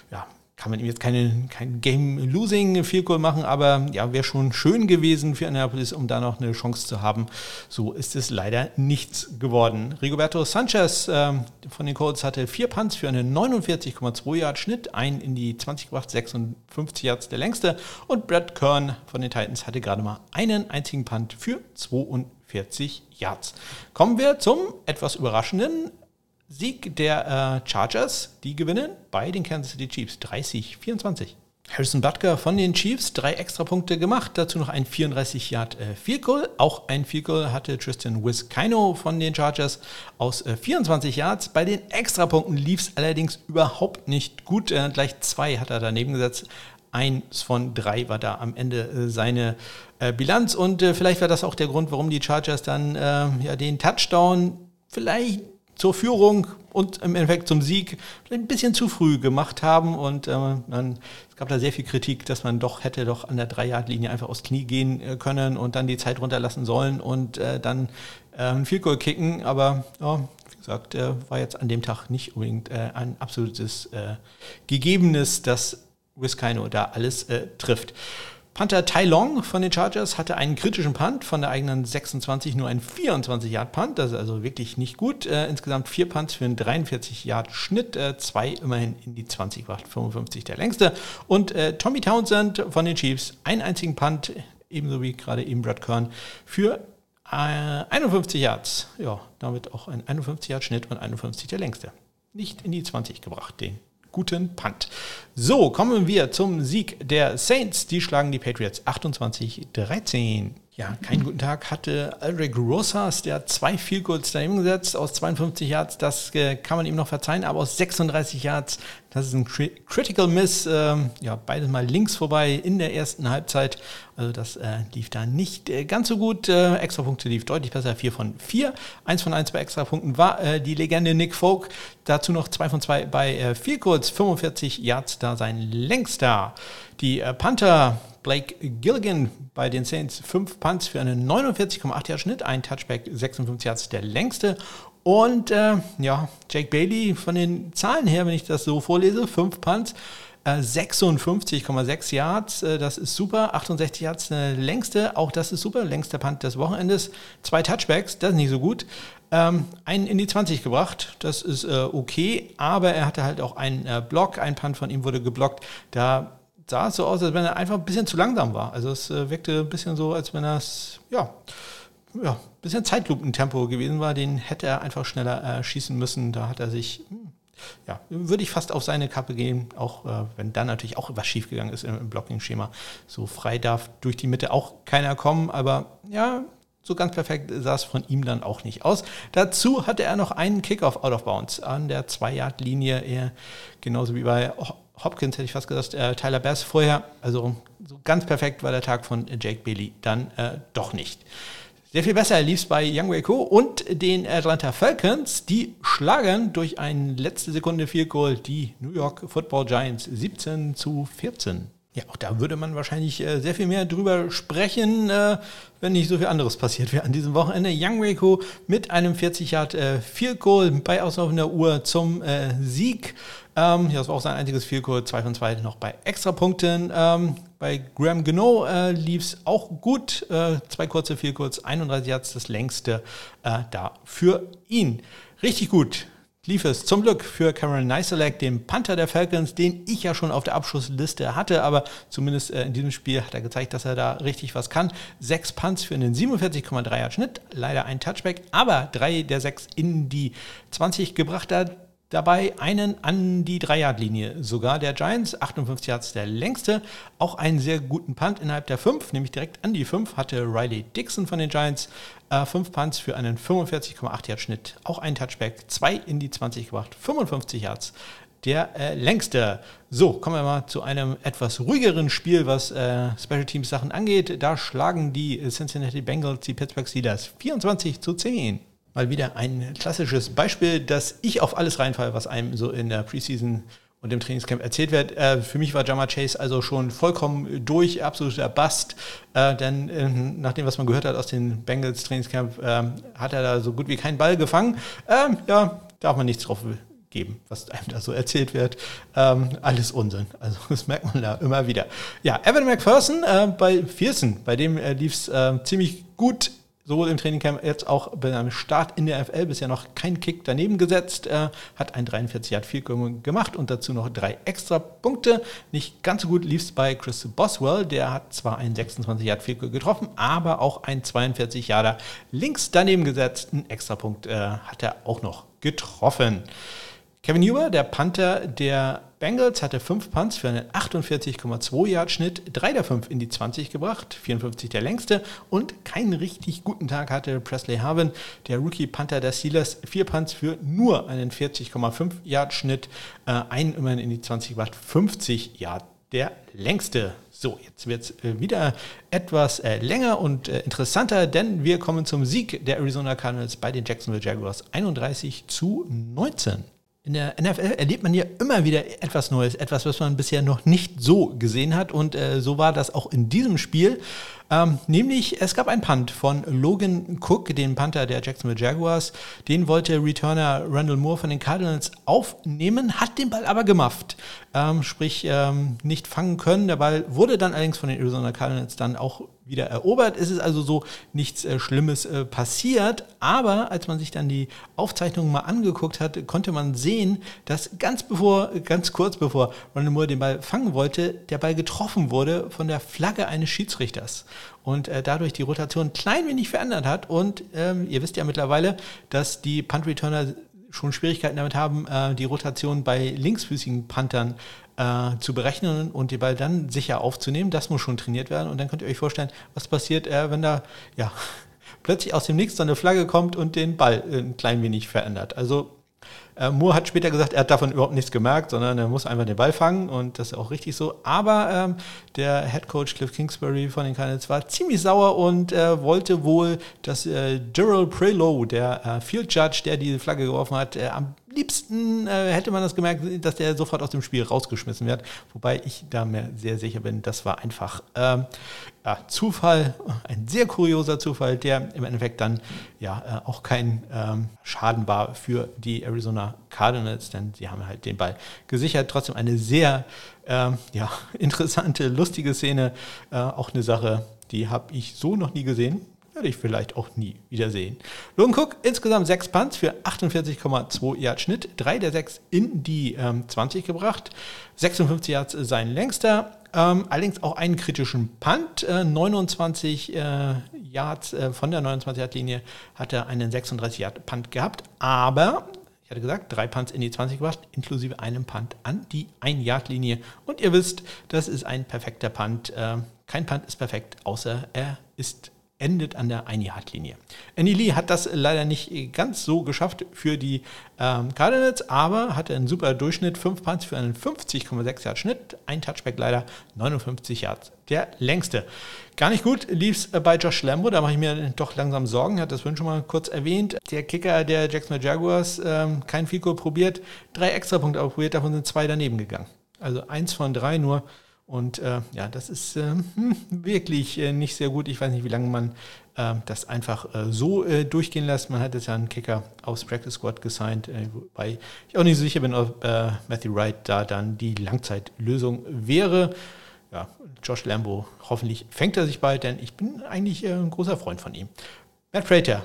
ja, kann man ihm jetzt keine, kein Game-Losing Field Goal machen, aber ja, wäre schon schön gewesen für Annapolis, um da noch eine Chance zu haben. So ist es leider nichts geworden. Rigoberto Sanchez äh, von den Colts hatte vier Punts für einen 49,2 Yard Schnitt, ein in die 20 gebracht, 56 Yards der längste und Brad Kern von den Titans hatte gerade mal einen einzigen Punt für 42 Yards. Kommen wir zum etwas überraschenden Sieg der äh, Chargers, die gewinnen bei den Kansas City Chiefs 30-24. Harrison Butker von den Chiefs, drei Extrapunkte gemacht, dazu noch ein 34 Yard äh, Field Goal. Auch ein Field Goal hatte Tristan Wiskino von den Chargers aus äh, 24 Yards. Bei den Extrapunkten lief es allerdings überhaupt nicht gut. Äh, gleich zwei hat er daneben gesetzt. Eins von drei war da am Ende äh, seine äh, Bilanz und äh, vielleicht war das auch der Grund, warum die Chargers dann ja, den Touchdown vielleicht zur Führung und im Endeffekt zum Sieg ein bisschen zu früh gemacht haben. Und äh, dann, es gab da sehr viel Kritik, dass man doch hätte doch an der Drei-Yard-Linie einfach aufs Knie gehen äh, können und dann die Zeit runterlassen sollen und äh, dann äh, ein Field Goal kicken. Aber ja, wie gesagt, äh, war jetzt an dem Tag nicht unbedingt äh, ein absolutes äh, Gegebenes, dass Wiskino da alles äh, trifft. Panther Tai Long von den Chargers hatte einen kritischen Punt von der eigenen 26, nur ein 24-Yard-Punt. Das ist also wirklich nicht gut. Äh, insgesamt vier Punts für einen 43-Yard-Schnitt, äh, zwei immerhin in die 20 gebracht, 55 der längste. Und äh, Tommy Townsend von den Chiefs, einen einzigen Punt, ebenso wie gerade eben Brad Kern, für 51 Yards. Ja, damit auch ein 51-Yard-Schnitt und 51 der längste. Nicht in die 20 gebracht, den guten Punt. So, kommen wir zum Sieg der Saints. Die schlagen die Patriots 28-13. Ja, keinen guten Tag hatte Alric Rosas, der hat zwei Field Goals daneben gesetzt aus 52 Yards. Das äh, kann man ihm noch verzeihen, aber aus 36 Yards, das ist ein Critical Miss. Ähm, ja, beides mal links vorbei in der ersten Halbzeit. Also das äh, lief da nicht äh, ganz so gut. Äh, Extrapunkte lief deutlich besser, 4 von 4. 1 von 1 bei Extrapunkten war äh, die Legende Nick Folk. Dazu noch 2 von 2 bei äh, Field Goals, 45 Yards da sein längster. Die äh, Panther Blake Gilligan bei den Saints 5 Punts für einen 49,8 Yard Schnitt, ein Touchback 56 Yards der längste. Und äh, ja, Jake Bailey von den Zahlen her, wenn ich das so vorlese, 5 Punts, äh, 56,6 Yards, äh, das ist super. 68 Yards der längste, auch das ist super. Längster Punt des Wochenendes. Zwei Touchbacks, das ist nicht so gut. Ähm, einen in die 20 gebracht, das ist äh, okay, aber er hatte halt auch einen äh, Block, ein Punt von ihm wurde geblockt. Da sah es so aus, als wenn er einfach ein bisschen zu langsam war. Also es äh, wirkte ein bisschen so, als wenn das, ja, ja, ein bisschen Zeitlupentempo gewesen war. Den hätte er einfach schneller äh, schießen müssen. Da hat er sich, ja, würde ich fast auf seine Kappe gehen, auch äh, wenn dann natürlich auch was schiefgegangen ist im, im Blocking-Schema. So frei darf durch die Mitte auch keiner kommen, aber ja, so ganz perfekt sah es von ihm dann auch nicht aus. Dazu hatte er noch einen Kickoff out of bounds an der 2-Yard-Linie, genauso wie bei Hopkins, hätte ich fast gesagt, äh, Tyler Bass vorher. Also so ganz perfekt war der Tag von Jake Bailey dann äh, doch nicht. Sehr viel besser lief es bei Young Ko und den Atlanta Falcons. Die schlagen durch ein letzte Sekunde Field Goal die New York Football Giants 17 zu 14. Ja, auch da würde man wahrscheinlich äh, sehr viel mehr drüber sprechen, äh, wenn nicht so viel anderes passiert wäre an diesem Wochenende. Young Reiko mit einem 40 Yard äh, Field Goal bei auslaufender Uhr zum äh, Sieg. Ähm, ja, das war auch sein einziges Goal, 2 von 2 noch bei Extrapunkten. Ähm, bei Graham Gano äh, lief es auch gut. Äh, zwei kurze Goals, 31 Yards, das längste äh, da für ihn. Richtig gut lief es zum Glück für Cameron Neiselek, dem Panther der Falcons, den ich ja schon auf der Abschlussliste hatte, aber zumindest äh, in diesem Spiel hat er gezeigt, dass er da richtig was kann. Sechs Punts für einen 47,3 Yard Schnitt, leider ein Touchback, aber drei der sechs in die 20 gebracht hat dabei einen an die Dreierlinie. Sogar der Giants, 58 Yards der längste, auch einen sehr guten Punt innerhalb der 5, nämlich direkt an die 5 hatte Riley Dixon von den Giants. Äh, fünf Punts für einen 45,8 Yard Schnitt, auch ein Touchback, zwei in die 20 gebracht, 55 Yards. Der äh, längste. So, kommen wir mal zu einem etwas ruhigeren Spiel, was äh, Special Teams Sachen angeht. Da schlagen die Cincinnati Bengals die Pittsburgh Steelers 24 zu 10 mal wieder ein klassisches Beispiel, dass ich auf alles reinfalle, was einem so in der Preseason und im Trainingscamp erzählt wird. Äh, für mich war Jama Chase also schon vollkommen durch, absoluter Bust. Äh, denn äh, nach dem, was man gehört hat aus den Bengals Trainingscamp, äh, hat er da so gut wie keinen Ball gefangen. Ähm, ja, darf man nichts drauf geben, was einem da so erzählt wird. Ähm, alles Unsinn. Also *laughs* das merkt man da immer wieder. Ja, Evan McPherson äh, bei Viersen, bei dem äh, lief es äh, ziemlich gut sowohl im Trainingcamp als auch beim Start in der FL bisher noch kein Kick daneben gesetzt, äh, hat ein 43 Yard Field gemacht und dazu noch drei extra Punkte. Nicht ganz so gut lief es bei Chris Boswell, der hat zwar ein 26 Yard Field getroffen, aber auch ein 42 Yarder links daneben gesetzt. Ein extra Punkt äh, hat er auch noch getroffen. Kevin Huber, der Panther der Bengals, hatte fünf Punts für einen 48,2 Yard Schnitt, drei der fünf in die 20 gebracht, 54 der längste und keinen richtig guten Tag hatte Presley Harvin, der Rookie Panther der Steelers, vier Punts für nur einen 40,5 Yard Schnitt, äh, einen immerhin in die 20 gebracht, 50 Yard der längste. So, jetzt wird es äh, wieder etwas äh, länger und äh, interessanter, denn wir kommen zum Sieg der Arizona Cardinals bei den Jacksonville Jaguars 31 zu 19. In der NFL erlebt man ja immer wieder etwas Neues, etwas, was man bisher noch nicht so gesehen hat. Und äh, so war das auch in diesem Spiel. Ähm, nämlich, es gab ein Punt von Logan Cook, den Panther der Jacksonville Jaguars. Den wollte Returner Randall Moore von den Cardinals aufnehmen, hat den Ball aber gemafft. Ähm, sprich, ähm, nicht fangen können. Der Ball wurde dann allerdings von den Arizona Cardinals dann auch wieder erobert. Es ist also so nichts äh, Schlimmes äh, passiert. Aber als man sich dann die Aufzeichnungen mal angeguckt hat, konnte man sehen, dass ganz bevor, ganz kurz bevor Randall Moore den Ball fangen wollte, der Ball getroffen wurde von der Flagge eines Schiedsrichters und äh, dadurch die Rotation ein klein wenig verändert hat. Und ähm, ihr wisst ja mittlerweile, dass die Punt-Returner schon Schwierigkeiten damit haben, äh, die Rotation bei linksfüßigen Panthern äh, zu berechnen und den Ball dann sicher aufzunehmen. Das muss schon trainiert werden. Und dann könnt ihr euch vorstellen, was passiert, äh, wenn da ja, *laughs* plötzlich aus dem Nichts so eine Flagge kommt und den Ball äh, ein klein wenig verändert. Also äh, Moore hat später gesagt, er hat davon überhaupt nichts gemerkt, sondern er muss einfach den Ball fangen und das ist auch richtig so. Aber ähm, der Head Coach Cliff Kingsbury von den Cardinals war ziemlich sauer und äh, wollte wohl, dass äh, Gerald Prelo, der äh, Field Judge, der diese Flagge geworfen hat, äh, am liebsten äh, hätte man das gemerkt, dass der sofort aus dem Spiel rausgeschmissen wird. Wobei ich da mir sehr sicher bin, das war einfach ähm, ja, Zufall, ein sehr kurioser Zufall, der im Endeffekt dann ja äh, auch kein ähm, Schaden war für die Arizona Cardinals, denn sie haben halt den Ball gesichert. Trotzdem eine sehr ähm, ja, *laughs* interessante, lustige Szene. Äh, auch eine Sache, die habe ich so noch nie gesehen werde ich vielleicht auch nie wiedersehen. Logan Cook insgesamt sechs Punts für 48,2 Yard Schnitt, drei der sechs in die ähm, 20 gebracht, 56 Yards sein längster. Ähm, allerdings auch einen kritischen Punt, äh, 29 äh, Yards äh, von der 29-Yard-Linie hat er einen 36-Yard-Punt gehabt, aber ich hatte gesagt, drei Punts in die 20 gebracht, inklusive einem Punt an die 1-Yard-Linie. Und ihr wisst, das ist ein perfekter Punt. Äh, kein Punt ist perfekt, außer er ist endet an der Ein-Yard-Linie. Andy Lee hat das leider nicht ganz so geschafft für die ähm, Cardinals, aber hatte einen super Durchschnitt, 5 Punts für einen 50,6 Yard Schnitt, ein Touchback leider 59 Yards, der längste. Gar nicht gut lief es bei Josh Lambo, da mache ich mir doch langsam Sorgen, hat das vorhin schon mal kurz erwähnt. Der Kicker der Jacksonville Jaguars, ähm, kein Fico probiert, drei Extrapunkte probiert, davon sind zwei daneben gegangen. Also eins von drei nur. Und äh, ja, das ist äh, hm, wirklich äh, nicht sehr gut. Ich weiß nicht, wie lange man äh, das einfach äh, so äh, durchgehen lässt. Man hat jetzt ja einen Kicker aufs Practice Squad gesigned, wobei ich auch nicht so sicher bin, ob Matthew Wright da dann die Langzeitlösung wäre. Ja, Josh Lambo, hoffentlich fängt er sich bald, denn ich bin eigentlich ein großer Freund von ihm. Matt Prater,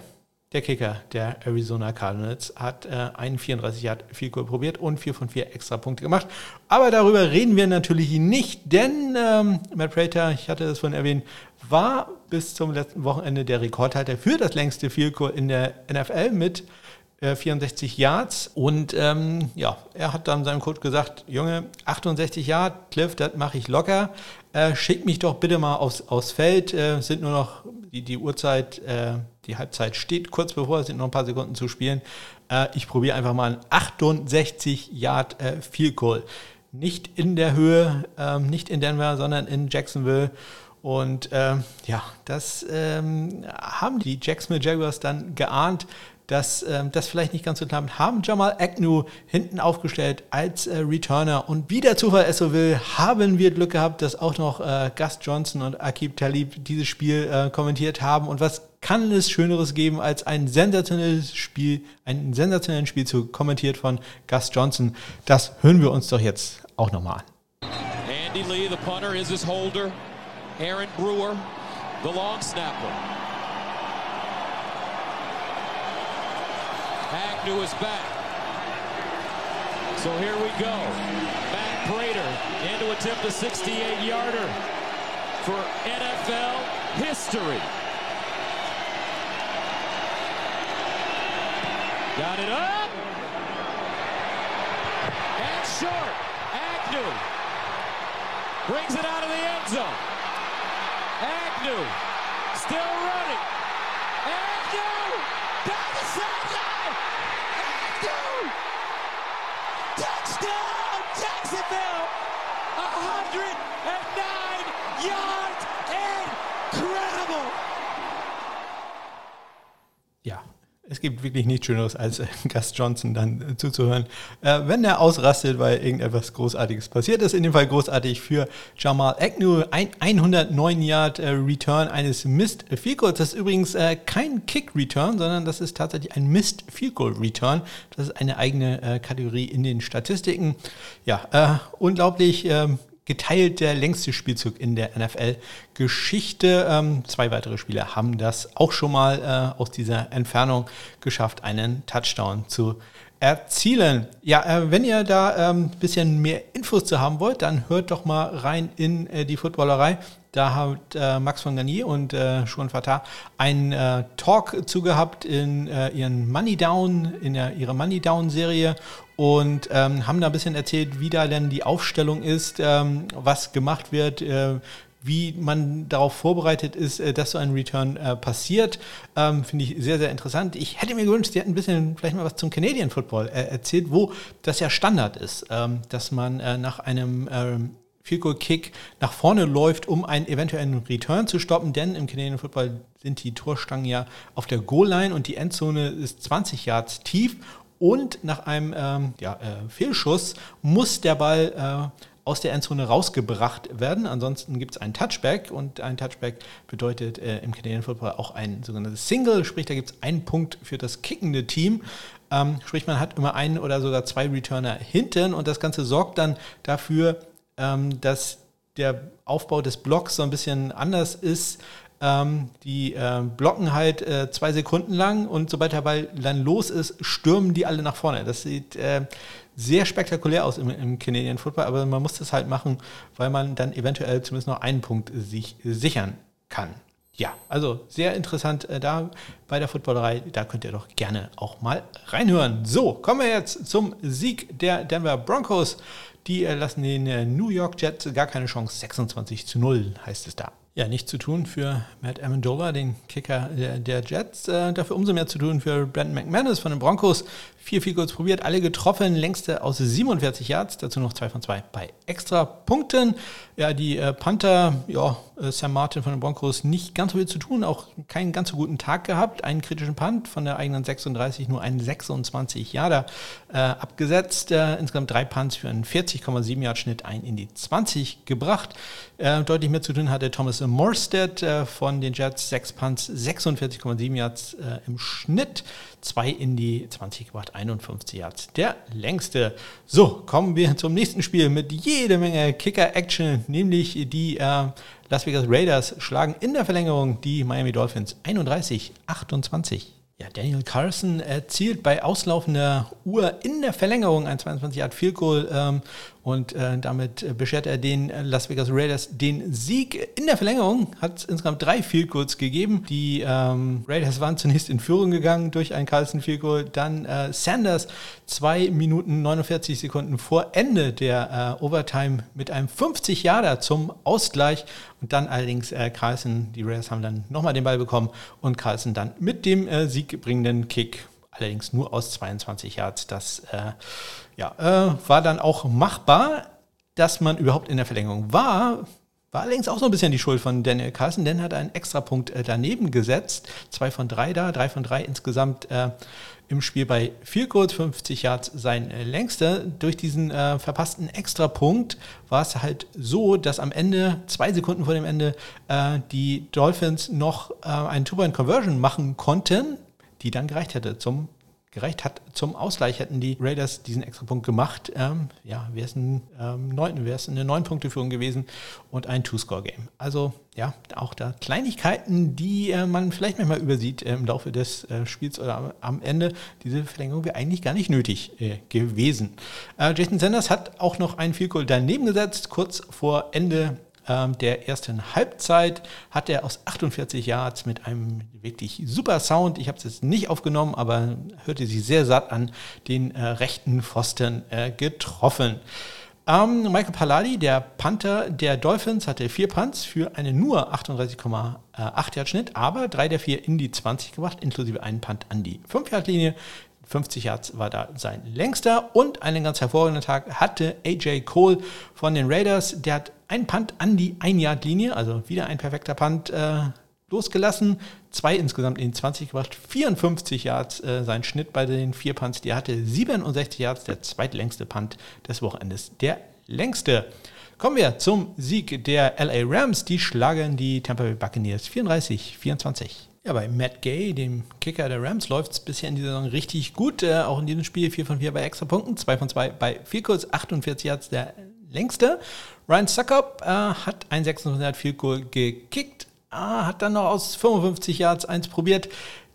der Kicker der Arizona Cardinals hat äh, einen 34 Yard Field Goal probiert und 4 von 4 extra Punkte gemacht. Aber darüber reden wir natürlich nicht, denn ähm, Matt Prater, ich hatte das vorhin erwähnt, war bis zum letzten Wochenende der Rekordhalter für das längste Field Goal in der NFL mit 64 äh, Yards. Und ähm, ja, er hat dann seinem Coach gesagt, Junge, 68 Yards, Cliff, das mache ich locker. Äh, schick mich doch bitte mal aufs, aufs Feld. Äh, sind nur noch die, die Uhrzeit, äh, die Halbzeit steht kurz bevor, es sind noch ein paar Sekunden zu spielen. Äh, ich probiere einfach mal ein 68 Yard äh, Field Goal. Nicht in der Höhe, ähm, nicht in Denver, sondern in Jacksonville. Und ähm, ja, das ähm, haben die Jacksonville Jaguars dann geahnt dass ähm, das vielleicht nicht ganz so klappt, haben Jamal Agnew hinten aufgestellt als äh, Returner. Und wie der Zufall es so will, haben wir Glück gehabt, dass auch noch äh, Gus Johnson und Akib Talib dieses Spiel äh, kommentiert haben. Und was kann es Schöneres geben, als ein sensationelles Spiel, ein sensationelles Spiel zu kommentiert von Gus Johnson? Das hören wir uns doch jetzt auch nochmal an. Andy Lee, the punter, is his holder. Aaron Brewer, the long snapper. Agnew is back. So here we go. Matt Prater in to attempt a 68-yarder for NFL history. Got it up. And short. Agnew brings it out of the end zone. Agnew still running. Agnew down the sideline. Agnew touchdown Jacksonville. 109 yards. Es gibt wirklich nichts Schöneres, als äh, Gus Johnson dann äh, zuzuhören, äh, wenn er ausrastet, weil irgendetwas Großartiges passiert ist. In dem Fall großartig für Jamal Agnew. Ein 109 Yard Return eines Missed Field Goals. Das ist übrigens kein Kick Return, sondern das ist tatsächlich ein Missed Field Goal Return. Das ist eine eigene Kategorie in den Statistiken. Ja, unglaublich. Geteilt der längste Spielzug in der NFL-Geschichte. Ähm, zwei weitere Spieler haben das auch schon mal äh, aus dieser Entfernung geschafft, einen Touchdown zu erzielen. Ja, äh, wenn ihr da ein ähm, bisschen mehr Infos zu haben wollt, dann hört doch mal rein in äh, die Footballerei. Da hat äh, Max von Garnier und äh, Schuan Fatah einen äh, Talk zugehabt in äh, ihren Money Down, in der, ihrer Money Down Serie und ähm, haben da ein bisschen erzählt, wie da denn die Aufstellung ist, ähm, was gemacht wird, äh, wie man darauf vorbereitet ist, äh, dass so ein Return äh, passiert. Ähm, Finde ich sehr, sehr interessant. Ich hätte mir gewünscht, Sie hätten ein bisschen vielleicht mal was zum Canadian Football äh, erzählt, wo das ja Standard ist, ähm, dass man äh, nach einem ähm, Field Goal Kick nach vorne läuft, um einen eventuellen Return zu stoppen, denn im Canadian Football sind die Torstangen ja auf der Goal-Line und die Endzone ist 20 Yards tief und nach einem ähm, ja, äh, Fehlschuss muss der Ball äh, aus der Endzone rausgebracht werden. Ansonsten gibt es einen Touchback und ein Touchback bedeutet äh, im Canadian Football auch ein sogenanntes Single, sprich da gibt es einen Punkt für das kickende Team. Ähm, sprich man hat immer einen oder sogar zwei Returner hinten und das Ganze sorgt dann dafür, dass der Aufbau des Blocks so ein bisschen anders ist ähm, die äh, blocken halt äh, zwei Sekunden lang und sobald der Ball dann los ist, stürmen die alle nach vorne. Das sieht äh, sehr spektakulär aus im, im Canadian Football, aber man muss das halt machen, weil man dann eventuell zumindest noch einen Punkt sich sichern kann. Ja, also sehr interessant äh, da bei der Footballerei. Da könnt ihr doch gerne auch mal reinhören. So, kommen wir jetzt zum Sieg der Denver Broncos. Die äh, lassen den äh, New York Jets gar keine Chance. 26 zu 0 heißt es da ja, nichts zu tun für Matt Amendola, den Kicker der, der Jets. Äh, dafür umso mehr zu tun für Brandon McManus von den Broncos. Vier kurz probiert, alle getroffen, längste aus 47 Yards, dazu noch zwei von zwei bei extra Punkten. Ja, die äh, Panther, ja, äh, Sam Martin von den Broncos nicht ganz so viel zu tun, auch keinen ganz so guten Tag gehabt, einen kritischen Punt von der eigenen 36, nur einen 26 Yarder äh, abgesetzt, äh, insgesamt drei Punts für einen 40,7 Yard Schnitt, ein in die 20 gebracht. Äh, deutlich mehr zu tun hatte Thomas Morstead äh, von den Jets, sechs Punts, 46,7 Yards im Schnitt zwei in die 20 gebracht, 51 Yards. Der längste. So, kommen wir zum nächsten Spiel mit jede Menge Kicker-Action, nämlich die äh, Las Vegas Raiders schlagen in der Verlängerung die Miami Dolphins 31, 28. Ja, Daniel Carson erzielt bei auslaufender Uhr in der Verlängerung ein 22 Yard Field Goal ähm, und äh, damit beschert er den äh, Las Vegas Raiders den Sieg. In der Verlängerung hat es insgesamt drei Field Goals gegeben. Die ähm, Raiders waren zunächst in Führung gegangen durch einen Carlson Field Goal. Dann äh, Sanders zwei Minuten 49 Sekunden vor Ende der äh, Overtime mit einem 50 Yarder zum Ausgleich. Und dann allerdings äh, Carlson, die Raiders haben dann nochmal den Ball bekommen und Carlson dann mit dem äh, siegbringenden Kick allerdings nur aus 22 Yards. Das äh, ja, äh, war dann auch machbar, dass man überhaupt in der Verlängerung war. War allerdings auch so ein bisschen die Schuld von Daniel Carlson, denn er hat einen Extrapunkt äh, daneben gesetzt. Zwei von drei da, drei von drei insgesamt äh, im Spiel bei Field Goal, 50 Yards sein äh, längster. Durch diesen äh, verpassten Extrapunkt war es halt so, dass am Ende, zwei Sekunden vor dem Ende, äh, die Dolphins noch äh, einen Two-Point-Conversion machen konnten, die dann gereicht hätte zum gereicht hat zum Ausgleich, hätten die Raiders diesen extra Punkt gemacht. Ähm, ja, wäre es ein, ähm, eine neun Punkte Führung gewesen und ein Two-Score-Game. Also ja, auch da Kleinigkeiten, die äh, man vielleicht manchmal übersieht äh, im Laufe des äh, Spiels oder am, am, Ende. Diese Verlängerung wäre eigentlich gar nicht nötig äh, gewesen. Äh, Jason Sanders hat auch noch einen Field Goal daneben gesetzt, kurz vor Ende der ersten Halbzeit hat er aus 48 Yards mit einem wirklich super Sound, ich habe es jetzt nicht aufgenommen, aber hörte sich sehr satt an, den äh, rechten Pfosten äh, getroffen. Ähm, Michael Palladi, der Panther der Dolphins, hatte vier Punts für einen nur 38,8 Yard Schnitt, aber drei der vier in die 20 gebracht, inklusive einen Punt an die 5 Yard Linie. 50 Yards war da sein längster und einen ganz hervorragenden Tag hatte AJ Cole von den Raiders. Der hat einen Punt an die 1-Yard-Linie, also wieder ein perfekter Punt äh, losgelassen. Zwei insgesamt in 20 gebracht, 54 Yards äh, sein Schnitt bei den vier Punts. Die hatte 67 Yards, der zweitlängste Punt des Wochenendes, der längste. Kommen wir zum Sieg der LA Rams. Die schlagen die Tampa Bay Buccaneers 34-24. Ja, bei Matt Gay, dem Kicker der Rams, läuft es bisher in dieser Saison richtig gut. Äh, auch in diesem Spiel 4 von 4 bei extra Punkten, 2 von 2 bei 4 Kurz, 48 Yards der längste. Ryan Suckup äh, hat ein 600 Field Goal gekickt, äh, hat dann noch aus 55 Yards eins probiert.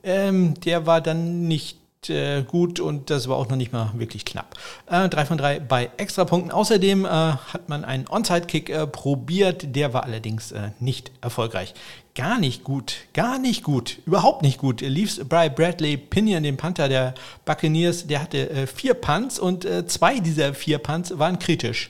Ähm, der war dann nicht äh, gut und das war auch noch nicht mal wirklich knapp. Äh, 3 von 3 bei Extrapunkten. Außerdem äh, hat man einen Onside-Kick äh, probiert, der war allerdings äh, nicht erfolgreich. Gar nicht gut, gar nicht gut, überhaupt nicht gut. Liefs bei Bradley Pinion, dem Panther der Buccaneers, der hatte äh, vier Punts und zwei dieser vier Punts waren kritisch.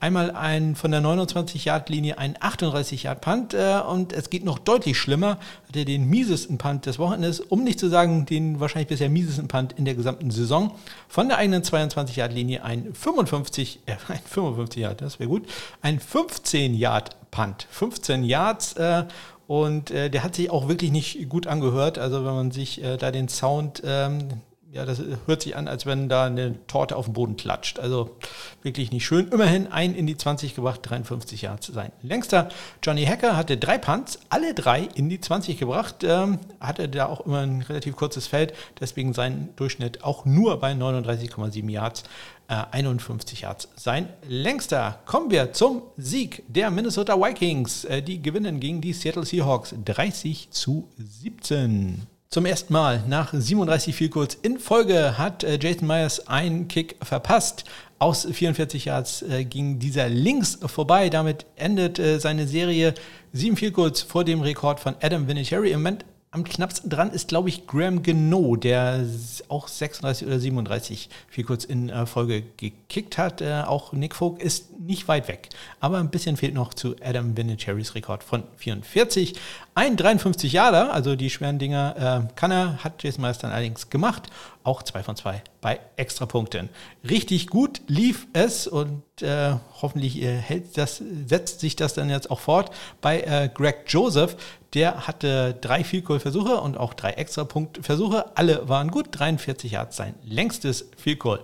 Einmal ein von der 29-Yard-Linie ein 38-Yard-Punt äh, und es geht noch deutlich schlimmer. Hat er den miesesten Punt des Wochenendes, um nicht zu sagen den wahrscheinlich bisher miesesten Punt in der gesamten Saison. Von der eigenen 22-Yard-Linie ein 55, äh, *laughs* ein 55 Yard, das wäre gut, ein 15-Yard-Punt. 15 Yards äh, und äh, der hat sich auch wirklich nicht gut angehört. Also wenn man sich äh, da den Sound ähm, ja, das hört sich an, als wenn da eine Torte auf dem Boden klatscht. Also wirklich nicht schön. Immerhin ein in die 20 gebracht, 53 Jahre zu sein. Längster Johnny Hacker hatte drei Punts, alle drei in die 20 gebracht. Ähm, hatte da auch immer ein relativ kurzes Feld, deswegen sein Durchschnitt auch nur bei 39,7 Yards. 51 äh, Yards. Sein längster. Kommen wir zum Sieg der Minnesota Vikings. Äh, die gewinnen gegen die Seattle Seahawks 30 zu 17. Zum ersten Mal nach 37 viel kurz in Folge hat äh, Jason Myers einen Kick verpasst. Aus 44 Yards äh, ging dieser links vorbei. Damit endet äh, seine Serie 7 viel kurz vor dem Rekord von Adam Vinatieri. Im Moment am knappsten dran ist, glaube ich, Graham Geno, der auch 36 oder 37 viel kurz in äh, Folge gekickt hat. Äh, auch Nick Folk ist nicht weit weg. Aber ein bisschen fehlt noch zu Adam Vinatieri's Rekord von 44. Ein 53 Jahre, also die schweren Dinger äh, kann er, hat Jason dann allerdings gemacht. Auch 2 von 2 bei Extrapunkten. Richtig gut lief es und äh, hoffentlich äh, hält das, setzt sich das dann jetzt auch fort bei äh, Greg Joseph. Der hatte drei Field-Goal-Versuche und auch drei Extrapunkt-Versuche. Alle waren gut. 43 Yards sein längstes Field-Goal.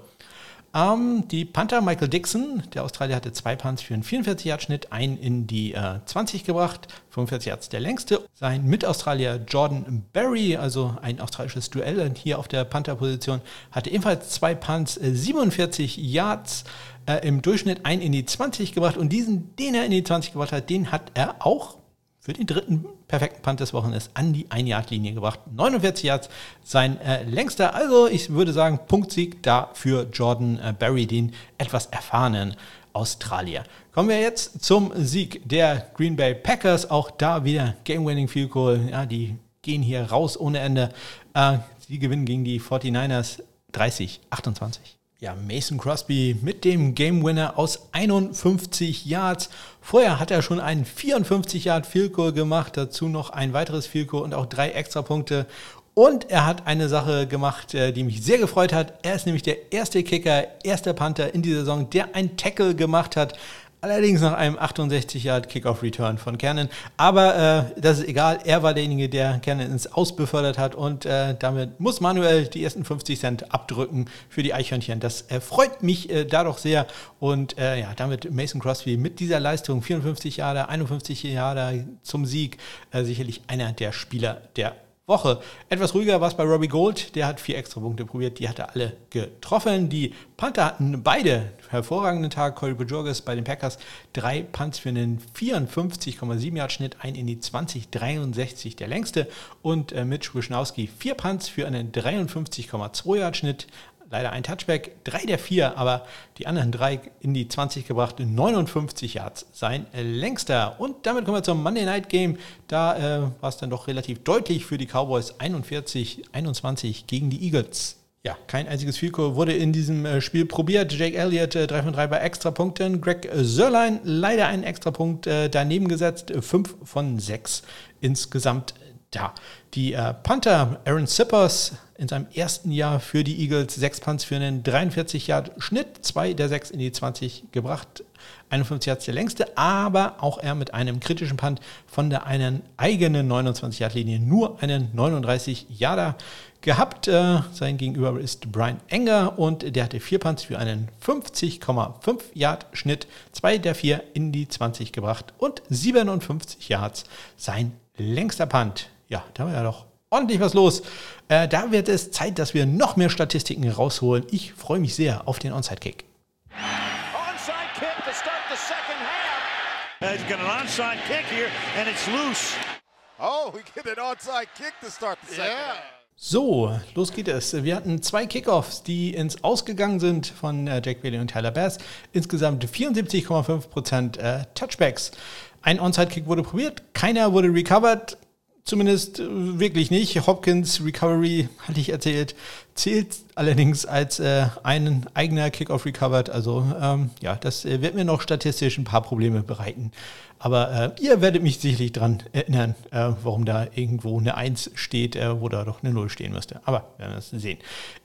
Ähm, die Panther Michael Dixon, der Australier, hatte zwei Punts für einen 44-Yard-Schnitt, einen in die äh, 20 gebracht, 45 Yards der längste. Sein Mitaustralier Jordan Berry, also ein australisches Duell hier auf der Panther-Position, hatte ebenfalls zwei Punts, äh, 47 Yards äh, im Durchschnitt, einen in die 20 gebracht und diesen, den er in die 20 gebracht hat, den hat er auch für den dritten perfekten Punt des Wochenendes an die 1-Yard-Linie gebracht. 49 Yards, sein äh, längster. Also ich würde sagen, Punktsieg da für Jordan äh, Barry, den etwas erfahrenen Australier. Kommen wir jetzt zum Sieg der Green Bay Packers. Auch da wieder Game-Winning Field Goal. Ja, die gehen hier raus ohne Ende. Äh, sie gewinnen gegen die 49ers 30, 28. Ja, Mason Crosby mit dem Game Winner aus 51 Yards. Vorher hat er schon einen 54 Yard Field Goal gemacht, dazu noch ein weiteres Field Goal und auch drei Extrapunkte. Und er hat eine Sache gemacht, äh, die mich sehr gefreut hat. Er ist nämlich der erste Kicker, erster Panther in dieser Saison, der ein Tackle gemacht hat. Allerdings nach einem 68 Yard Kickoff Return von Kernen. Aber äh, das ist egal. Er war derjenige, der Kernen ins Aus befördert hat. Und äh, damit muss Manuel die ersten 50 Cent abdrücken für die Eichhörnchen. Das äh, freut mich äh, da doch sehr. Und äh, ja, damit Mason Crosby mit dieser Leistung 54 Jahre, 51 Jahre zum Sieg äh, sicherlich einer der Spieler der Woche. Etwas ruhiger war es bei Robbie Gold. Der hat vier extra Punkte probiert. Die hat er alle getroffen. Die Panther hatten beide hervorragenden Tag. Corey Bajorges bei den Packers drei Punts für einen 54,7 Yard Schnitt, ein in die 20, 63 der längste. Und äh, Mitch Wischnowski vier Punts für einen 53,2 Yard Schnitt, leider ein Touchback, drei der vier, aber die anderen drei in die 20 gebracht, 59 Yards sein längster. Und damit kommen wir zum Monday Night Game. Da äh, war es dann doch relativ deutlich für die Cowboys 41, 21 gegen die Eagles. Ja, kein einziges Field wurde in diesem äh, Spiel probiert. Jake Elliott äh, 3 von 3 bei Extrapunkten. Greg Sörlein leider einen Extrapunkt äh, daneben gesetzt. 5 von 6 insgesamt da. Die äh, Panther Aaron Sippers in seinem ersten Jahr für die Eagles sechs Punts für einen 43 Yard Schnitt, zwei der sechs in die 20 gebracht, 51 Yards der längste, aber auch er mit einem kritischen Punt von der einen eigenen 29 Yard Linie nur einen 39 Yarder gehabt. Äh, sein Gegenüber ist Brian Enger und der hatte vier Punts für einen 50,5 Yard Schnitt, zwei der vier in die 20 gebracht und 57 Yards sein längster Punt ja, da war ja doch ordentlich was los. Äh, da wird es Zeit, dass wir noch mehr Statistiken rausholen. Ich freue mich sehr auf den Onside-Kick. Onside kick to start the second half. He's got an onside kick here and it's loose. Oh, we get an onside kick to start the second yeah. half. So, los geht es. Wir hatten zwei Kickoffs, die ins Ausgegangen sind von äh, Jack Bailey und Tyler Bass. Insgesamt 74,5% äh, Touchbacks. Ein Onside-Kick wurde probiert, keiner wurde recovered. Zumindest äh, wirklich nicht. Hopkins Recovery, hatte ich erzählt, zählt allerdings als äh, ein eigener Kickoff recovered. Also ähm, ja, das äh, wird mir noch statistisch ein paar Probleme bereiten. Aber äh, ihr werdet mich sicherlich daran erinnern, äh, warum da irgendwo eine 1 steht, äh, wo da doch eine 0 stehen müsste. Aber wir werden das sehen.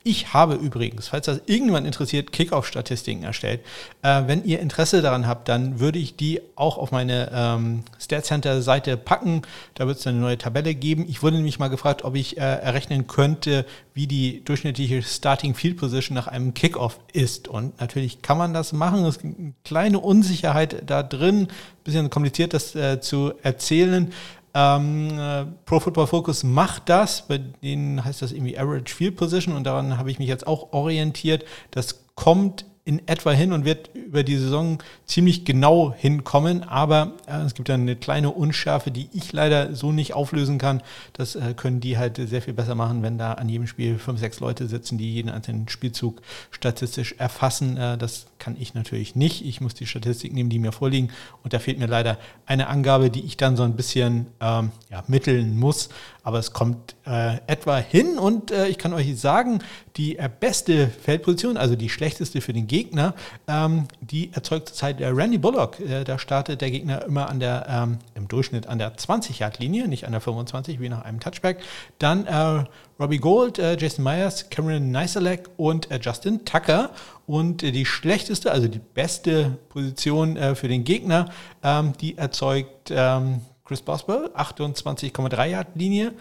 Ich habe übrigens, falls das irgendwann interessiert, Kickoff-Statistiken erstellt. Äh, wenn ihr Interesse daran habt, dann würde ich die auch auf meine ähm, Center-Seite packen. Da wird es eine neue Tabelle geben. Ich wurde nämlich mal gefragt, ob ich äh, errechnen könnte, wie die durchschnittliche Starting Field Position nach einem Kickoff ist. Und natürlich kann man das machen. Es gibt eine kleine Unsicherheit da drin bisschen kompliziert, das äh, zu erzählen. Ähm, äh, Pro Football Focus macht das, bei denen heißt das irgendwie Average Field Position und daran habe ich mich jetzt auch orientiert. Das kommt in etwa hin und wird über die Saison ziemlich genau hinkommen. Aber äh, es gibt dann eine kleine Unschärfe, die ich leider so nicht auflösen kann. Das äh, können die halt sehr viel besser machen, wenn da an jedem Spiel fünf, sechs Leute sitzen, die jeden einzelnen Spielzug statistisch erfassen. Äh, das kann ich natürlich nicht. Ich muss die Statistik nehmen, die mir vorliegen. Und da fehlt mir leider eine Angabe, die ich dann so ein bisschen ähm, ja, mitteln muss aber es kommt äh, etwa hin und äh, ich kann euch sagen, die äh, beste Feldposition, also die schlechteste für den Gegner, ähm, die erzeugt zurzeit Randy Bullock. Äh, da startet der Gegner immer an der, ähm, im Durchschnitt an der 20-Yard-Linie, nicht an der 25 wie nach einem Touchback. Dann äh, Robbie Gold, äh, Jason Myers, Cameron Neiselek und Justin Tucker. Und die schlechteste, also die beste Position für den Gegner, ähm, die erzeugt ähm, Chris Boswell, 28,3 Yard Linie.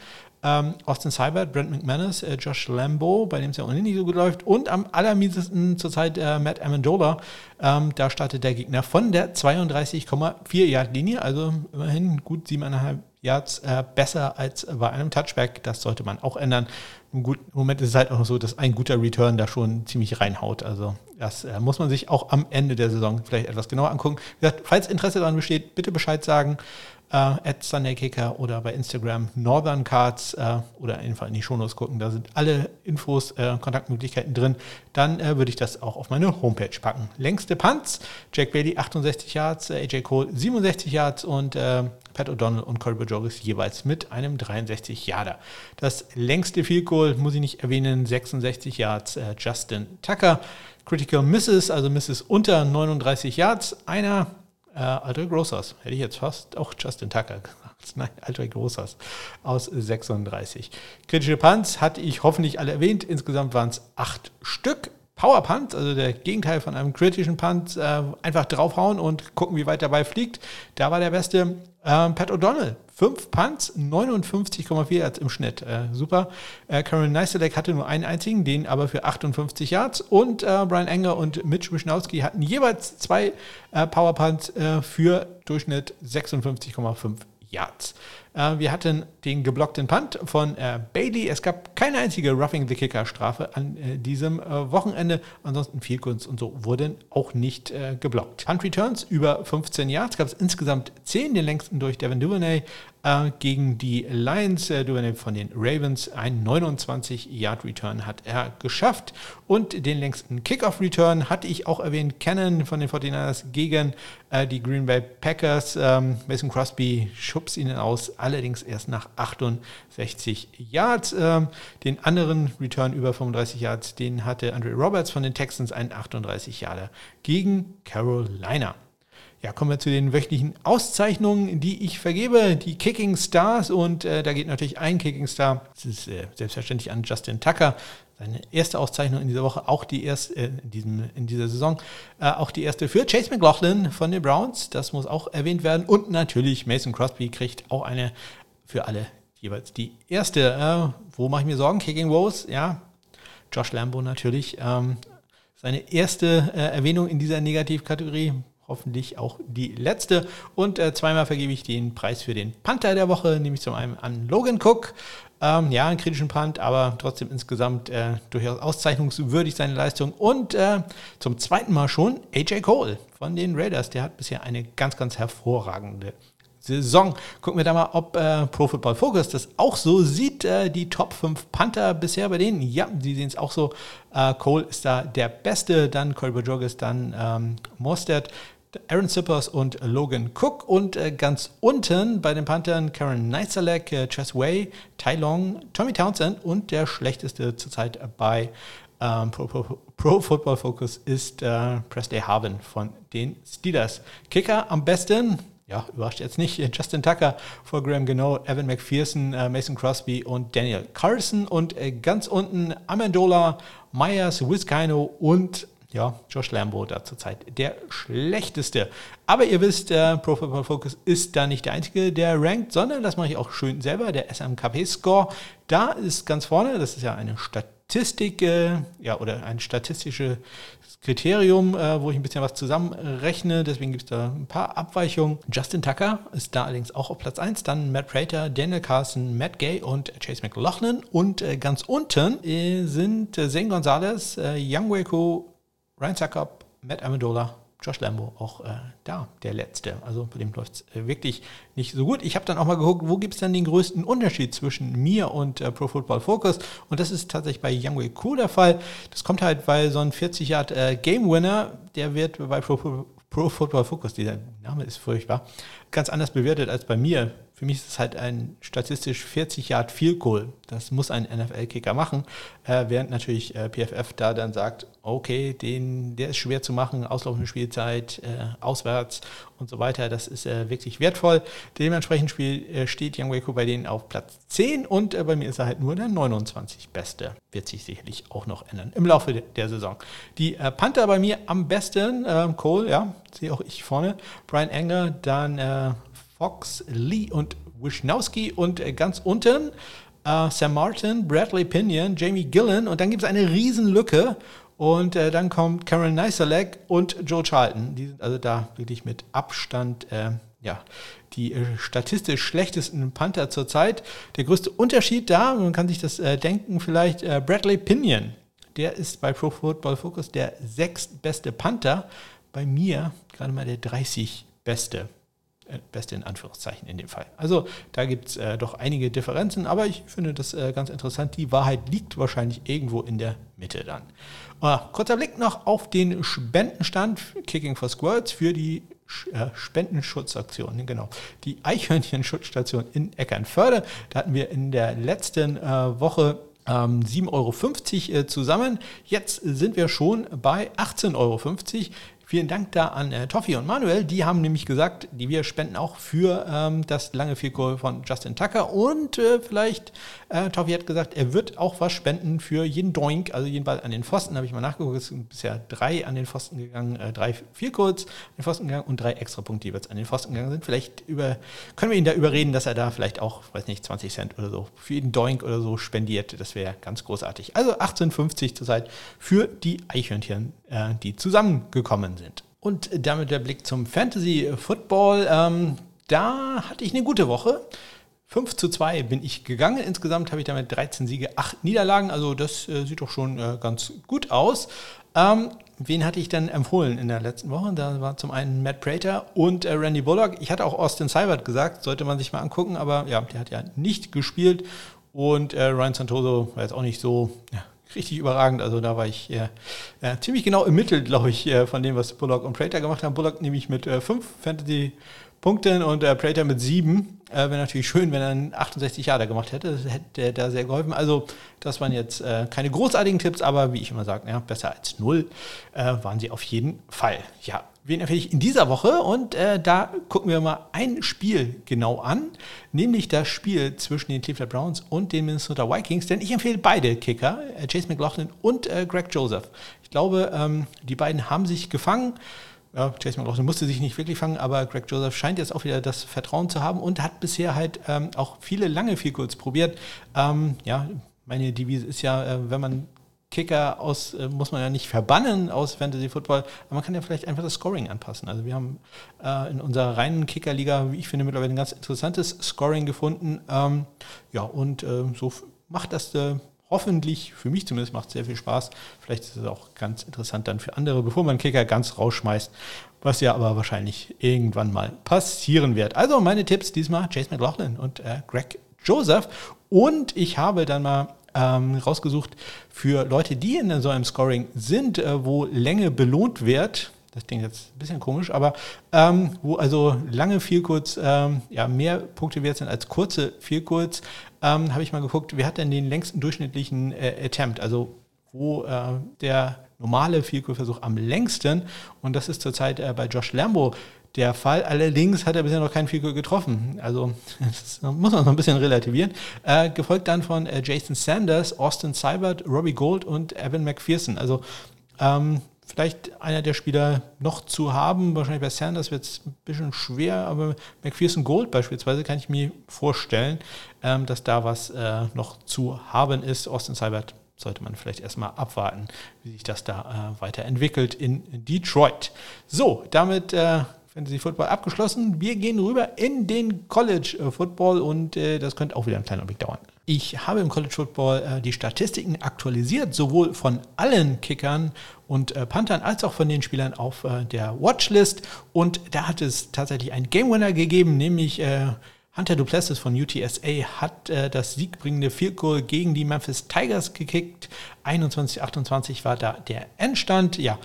Ähm, Austin Seibert, Brent McManus, äh, Josh Lambo, bei dem es ja ohnehin nicht so gut läuft. Und am allermiesesten zurzeit äh, Matt Amendola. Ähm, da startet der Gegner von der 32,4 Yard Linie. Also immerhin gut 7,5 Yards äh, besser als bei einem Touchback. Das sollte man auch ändern. Im, gut, Moment ist es halt auch so, dass ein guter Return da schon ziemlich reinhaut. Also das äh, muss man sich auch am Ende der Saison vielleicht etwas genauer angucken. Wie gesagt, falls Interesse daran besteht, bitte Bescheid sagen äh, SundayKicker oder bei Instagram Northern Cards äh, oder einfach in die Shownotes gucken. Da sind alle Infos, äh, Kontaktmöglichkeiten drin. Dann würde ich das auch auf meine Homepage packen. Längste Punts, Jack Bailey 68 Yards, AJ Cole 67 Yards und Pat O'Donnell und Corey Bajorges jeweils mit einem 63 Yarder. Das längste Field Goal muss ich nicht erwähnen, 66 Yards Justin Tucker. Critical Misses, also Misses unter 39 Yards. Einer äh, Aldrich Grossers. Hätte ich jetzt fast auch Justin Tucker *laughs* gesagt. Nein, Aldrich Grossers aus 36. Kritische Punts hatte ich hoffentlich alle erwähnt. Insgesamt waren es acht Stück. Power Punt, also der Gegenteil von einem kritischen Punt, äh, einfach draufhauen und gucken, wie weit dabei fliegt. Da war der beste ähm, Pat O'Donnell. Fünf Punts, 59,4 Yards im Schnitt. Äh, super. Äh, Karen Neiselek hatte nur einen einzigen, den aber für 58 Yards. Und äh, Brian Enger und Mitch Wischnowski hatten jeweils zwei äh, Power Punts äh, für Durchschnitt 56,5 Yards. Äh, wir hatten den geblockten Punt von äh, Bailey. Es gab keine einzige Roughing the Kicker Strafe an äh, diesem äh, Wochenende. Ansonsten viel Kunst und so wurden auch nicht äh, geblockt. Punt Returns über 15 Yards gab es insgesamt 10, den längsten durch Devin Duvernay äh, gegen die Lions. Äh, Duvernay von den Ravens, ein 29-Yard-Return hat er geschafft. Und den längsten Kickoff-Return hatte ich auch erwähnt, Cannon von den 49ers gegen äh, die Green Bay Packers. Ähm, Mason Crosby schubst ihnen aus, allerdings erst nach 68 Yards. Ähm, den anderen Return über 35 Yards, den hatte Andre Roberts von den Texans, einen 38 Yarder gegen Carolina. Ja, kommen wir zu den wöchentlichen Auszeichnungen, die ich vergebe. Die Kicking Stars und äh, da geht natürlich ein Kicking Star, das ist äh, selbstverständlich an Justin Tucker. Seine erste Auszeichnung in dieser Woche, auch die erste, äh, in, diesem, in dieser Saison, äh, auch die erste für Chase McLaughlin von den Browns. Das muss auch erwähnt werden. Und natürlich Mason Crosby kriegt auch eine für alle jeweils die erste. Äh, wo mache ich mir Sorgen? Kicking Woes, ja. Josh Lambo natürlich. Ähm, seine erste äh, Erwähnung in dieser Negativkategorie hoffentlich auch die letzte. Und äh, zweimal vergebe ich den Preis für den Panther der Woche, nämlich zum einen an Logan Cook. Ähm, ja, einen kritischen Punt, aber trotzdem insgesamt äh, durchaus auszeichnungswürdig seine Leistung. Und äh, zum zweiten Mal schon AJ Cole von den Raiders. Der hat bisher eine ganz, ganz hervorragende Saison. Gucken wir da mal, ob äh, Pro Football Focus das auch so sieht. Äh, die Top 5 Panther bisher bei denen. Ja, sie sehen es auch so. Äh, Cole ist da der Beste, dann Colby Joggers, dann ähm, Mostert, Aaron Sippers und Logan Cook. Und äh, ganz unten bei den Panthern Karen Neitzelek, äh, Chess Way, Tai Long, Tommy Townsend und der schlechteste zurzeit bei ähm, Pro, Pro, Pro, Football Focus ist äh, Presley Harvin von den Steelers. Kicker am besten, ja, überrascht jetzt nicht, Justin Tucker vor Graham Genau, Evan McPherson, äh, Mason Crosby und Daniel Carson. Und äh, ganz unten Amendola, Myers, Wiskino und ja, Josh Lambo da zurzeit der schlechteste. Aber ihr wisst, der Pro Football Focus ist da nicht der einzige, der rankt, sondern das mache ich auch schön selber, der SMKP-Score. Da ist ganz vorne, das ist ja eine Statistik, äh, ja, oder ein statistisches Kriterium, äh, wo ich ein bisschen was zusammenrechne. Deswegen gibt es da ein paar Abweichungen. Justin Tucker ist da allerdings auch auf Platz 1. Dann Matt Prater, Daniel Carson, Matt Gay und Chase McLaughlin. Und äh, ganz unten äh, sind äh, Zane Gonzalez, äh, Young Waco, Ryan Suckup, Matt Amendola, Josh Lambo auch äh, da, der letzte. Also bei dem läuft es äh, wirklich nicht so gut. Ich habe dann auch mal geguckt, wo gibt es dann den größten Unterschied zwischen mir und äh, Pro Football Focus? Und das ist tatsächlich bei Young Cool der Fall. Das kommt halt, weil so ein 40 Yard äh, Game Winner, der wird bei Pro, Pro Football Focus, dieser Name ist furchtbar, ganz anders bewertet als bei mir. Für mich ist es halt ein statistisch 40 Yard Field Goal. Das muss ein NFL-Kicker machen, äh, während natürlich äh, PFF da dann sagt, okay, den, der ist schwer zu machen, auslaufende Spielzeit, äh, auswärts und so weiter. Das ist äh, wirklich wertvoll. Dementsprechend Spiel, äh, steht Young Waco bei denen auf Platz 10 und äh, bei mir ist er halt nur der 29 Beste. Wird sich sicherlich auch noch ändern im Laufe de der Saison. Die Panther bei mir am besten, ähm, Cole, ja, sehe auch ich vorne, Brian Enger, dann Fox, Lee und Wisnowski und äh, ganz unten äh, Sam Martin, Bradley Pinion, Jamie Gillen und dann gibt es eine Riesenlücke und äh, dann kommt Karen Neiselek und Joe Charlton. Die sind also da wirklich mit Abstand äh, ja, die äh, statistisch schlechtesten Panther zurzeit. Der größte Unterschied da, man kann sich das äh, denken, vielleicht Bradley Pinion. Der ist bei Pro Football Focus der sechstbeste Panther. Bei mir gerade mal der 30 beste. Äh, beste in Anführungszeichen in dem Fall. Also da gibt es äh, doch einige Differenzen, aber ich finde das äh, ganz interessant. Die Wahrheit liegt wahrscheinlich irgendwo in der Mitte dann. Äh, kurzer Blick noch auf den Spendenstand Kicking for Squirts für die äh, Spendenschutzaktion, genau. Die Eichhörnchen-Schutzstation in Eckernförde. Da hatten wir in der letzten äh, Woche 7,50 Euro zusammen. Jetzt sind wir schon bei 18,50 Euro. Vielen Dank da an äh, Toffi und Manuel. Die haben nämlich gesagt, die wir spenden auch für ähm, das lange Fico von Justin Tucker. Und äh, vielleicht, äh, Toffi hat gesagt, er wird auch was spenden für jeden Doink, also jeden Ball an den Pfosten. Habe ich mal nachgeguckt, es sind bisher drei an den Pfosten gegangen, äh, drei Vielkurz an den Pfosten gegangen und drei extra Punkte, die jetzt an den Pfosten gegangen sind. Vielleicht über, können wir ihn da überreden, dass er da vielleicht auch, weiß nicht, 20 Cent oder so für jeden Doink oder so spendiert. Das wäre ganz großartig. Also 18,50 zurzeit für die Eichhörnchen, äh, die zusammengekommen sind. Und damit der Blick zum Fantasy Football. Ähm, da hatte ich eine gute Woche. 5 zu 2 bin ich gegangen. Insgesamt habe ich damit 13 Siege, 8 Niederlagen. Also das äh, sieht doch schon äh, ganz gut aus. Ähm, wen hatte ich denn empfohlen in der letzten Woche? Da war zum einen Matt Prater und äh, Randy Bullock. Ich hatte auch Austin Seibert gesagt, sollte man sich mal angucken, aber ja, der hat ja nicht gespielt. Und äh, Ryan Santoso war jetzt auch nicht so ja, richtig überragend. Also da war ich äh, äh, ziemlich genau im Mittel, glaube ich, äh, von dem, was Bullock und Prater gemacht haben. Bullock nämlich mit äh, fünf Fantasy-Punkten und äh, Prater mit sieben. Äh, Wäre natürlich schön, wenn er 68 Jahre gemacht hätte. Das hätte da sehr geholfen. Also das waren jetzt keine großartigen Tipps, aber wie ich immer sage, ja, besser als null waren sie auf jeden Fall. Ja, wen empfehle ich in dieser Woche? Und äh, da gucken wir mal ein Spiel genau an, nämlich das Spiel zwischen den Cleveland Browns und den Minnesota Vikings. Denn ich empfehle beide Kicker, äh, Chase McLaughlin und äh, Greg Joseph. Ich glaube, ähm, die beiden haben sich gefangen. Ja, Chase McLaughlin musste sich nicht wirklich fangen, aber Greg Joseph scheint jetzt auch wieder das Vertrauen zu haben und hat bisher halt ähm, auch viele lange kurz probiert. Ähm, ja, meine Devise ist ja, äh, wenn man Kicker aus, äh, muss man ja nicht verbannen aus Fantasy Football, aber man kann ja vielleicht einfach das Scoring anpassen. Also wir haben äh, in unserer reinen Kickerliga, wie ich finde, mittlerweile ein ganz interessantes Scoring gefunden. Ähm, ja, und äh, so macht das äh, hoffentlich, für mich zumindest, macht sehr viel Spaß. Vielleicht ist es auch ganz interessant dann für andere, bevor man Kicker ganz rausschmeißt, was ja aber wahrscheinlich irgendwann mal passieren wird. Also meine Tipps diesmal Chase McLaughlin und äh, Greg Joseph. Und ich habe dann mal ähm, rausgesucht für Leute, die in so einem Scoring sind, äh, wo Länge belohnt wird. Das klingt jetzt ein bisschen komisch, aber ähm, wo also lange viel kurz ähm, ja, mehr Punkte wert sind als kurze viel kurz, ähm, habe ich mal geguckt, wer hat denn den längsten durchschnittlichen äh, Attempt, also wo äh, der normale Vielkurversuch am längsten? Und das ist zurzeit äh, bei Josh Lambo der Fall. Allerdings hat er bisher noch keinen Figur getroffen. Also *laughs* das muss man noch ein bisschen relativieren. Äh, gefolgt dann von äh, Jason Sanders, Austin Seibert, Robbie Gold und Evan McPherson. Also ähm, vielleicht einer der Spieler noch zu haben. Wahrscheinlich bei Sanders wird es ein bisschen schwer, aber McPherson Gold beispielsweise kann ich mir vorstellen, ähm, dass da was äh, noch zu haben ist. Austin Seibert sollte man vielleicht erstmal abwarten, wie sich das da äh, weiterentwickelt in Detroit. So, damit äh, Fantasy Football abgeschlossen. Wir gehen rüber in den College äh, Football und äh, das könnte auch wieder einen kleinen Augenblick dauern. Ich habe im College Football äh, die Statistiken aktualisiert, sowohl von allen Kickern und äh, Panthern als auch von den Spielern auf äh, der Watchlist. Und da hat es tatsächlich einen Game Winner gegeben, nämlich äh, Hunter Duplessis von UTSA hat äh, das siegbringende Field Goal gegen die Memphis Tigers gekickt. 21-28 war da der Endstand. Ja,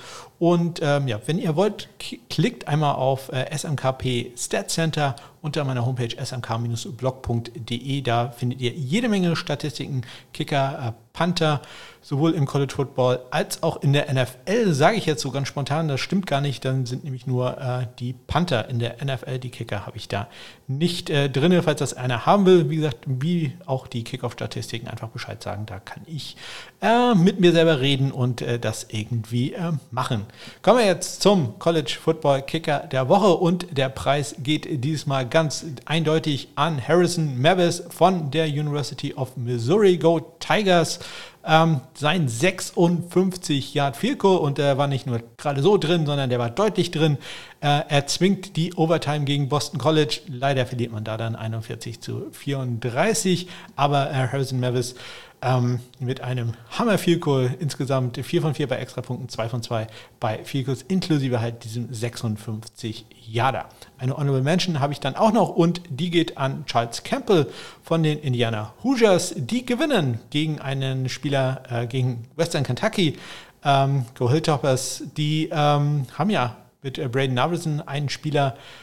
und ähm, ja, wenn ihr wollt, klickt einmal auf äh, SMKP Stat Center unter meiner Homepage smk-blog.de. Da findet ihr jede Menge Statistiken, Kicker, äh, Panther, sowohl im College Football als auch in der NFL, sage ich jetzt so ganz spontan, das stimmt gar nicht, dann sind nämlich nur äh, die Panther in der NFL, die Kicker habe ich da nicht äh, drin, falls das einer haben will, wie gesagt, wie auch die Kickoff-Statistiken einfach Bescheid sagen, da kann ich äh, mit mir selber reden und äh, das irgendwie äh, machen. Kommen wir jetzt zum College Football Kicker der Woche und der Preis geht dieses Mal ganz eindeutig an Harrison Mavis von der University of Missouri. Go Tigers! Ähm, sein 56 Yard Field und der war nicht nur gerade so drin, sondern der war deutlich drin. Äh, er zwingt die Overtime gegen Boston College. Leider verliert man da dann 41 zu 34, aber äh, Harrison Mavis ähm, mit einem Hammer Field Goal insgesamt 4 von 4 bei Extrapunkten, 2 von 2 bei Field Goals, inklusive halt diesem 56 Jahre. Eine Honorable Mention habe ich dann auch noch und die geht an Charles Campbell von den Indiana Hoosiers. Die gewinnen gegen einen Spieler, äh, gegen Western Kentucky, ähm, Go Hilltoppers. Die ähm, haben ja mit äh, Braden Navrison einen Spieler äh,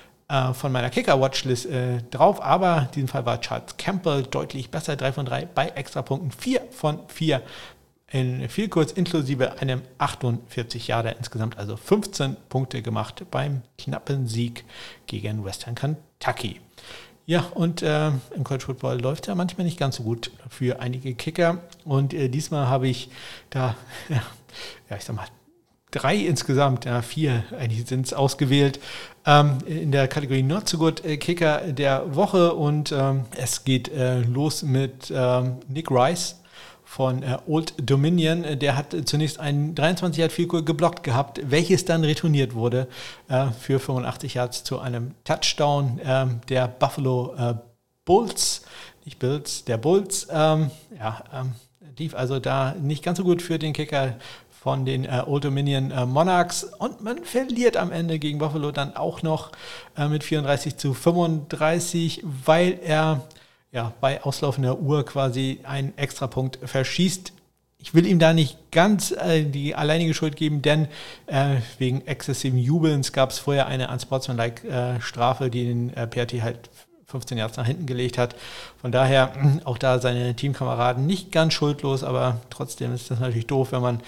von meiner Kicker-Watchlist äh, drauf, aber in diesem Fall war Charles Campbell deutlich besser, 3 von 3 bei Extrapunkten, 4 von 4 in viel kurz inklusive einem 48 Jahre insgesamt, also 15 Punkte gemacht beim knappen Sieg gegen Western Kentucky. Ja, und äh, im College Football läuft ja manchmal nicht ganz so gut für einige Kicker. Und äh, diesmal habe ich da, ja, *laughs* ja, ich sag mal, drei insgesamt, ja, vier eigentlich sind es ausgewählt, ähm, in der Kategorie Not so Good äh, Kicker der Woche und ähm, es geht äh, los mit ähm, Nick Rice von äh, Old Dominion. Der hat zunächst einen 23 Yard Field geblockt gehabt, welches dann retourniert wurde äh, für 85 Yards zu einem Touchdown. Ähm, der Buffalo äh, Bulls, nicht Bills, der Bulls. Ähm, ja, ähm, lief also da nicht ganz so gut für den Kicker von den äh, Old Dominion äh, Monarchs und man verliert am Ende gegen Buffalo dann auch noch äh, mit 34 zu 35, weil er ja, bei auslaufender Uhr quasi einen Extrapunkt verschießt. Ich will ihm da nicht ganz äh, die alleinige Schuld geben, denn äh, wegen exzessiven Jubelns gab es vorher eine Unsportsmanlike äh, Strafe, die den äh, PRT halt 15 Jahre nach hinten gelegt hat. Von daher auch da seine Teamkameraden nicht ganz schuldlos, aber trotzdem ist das natürlich doof, wenn man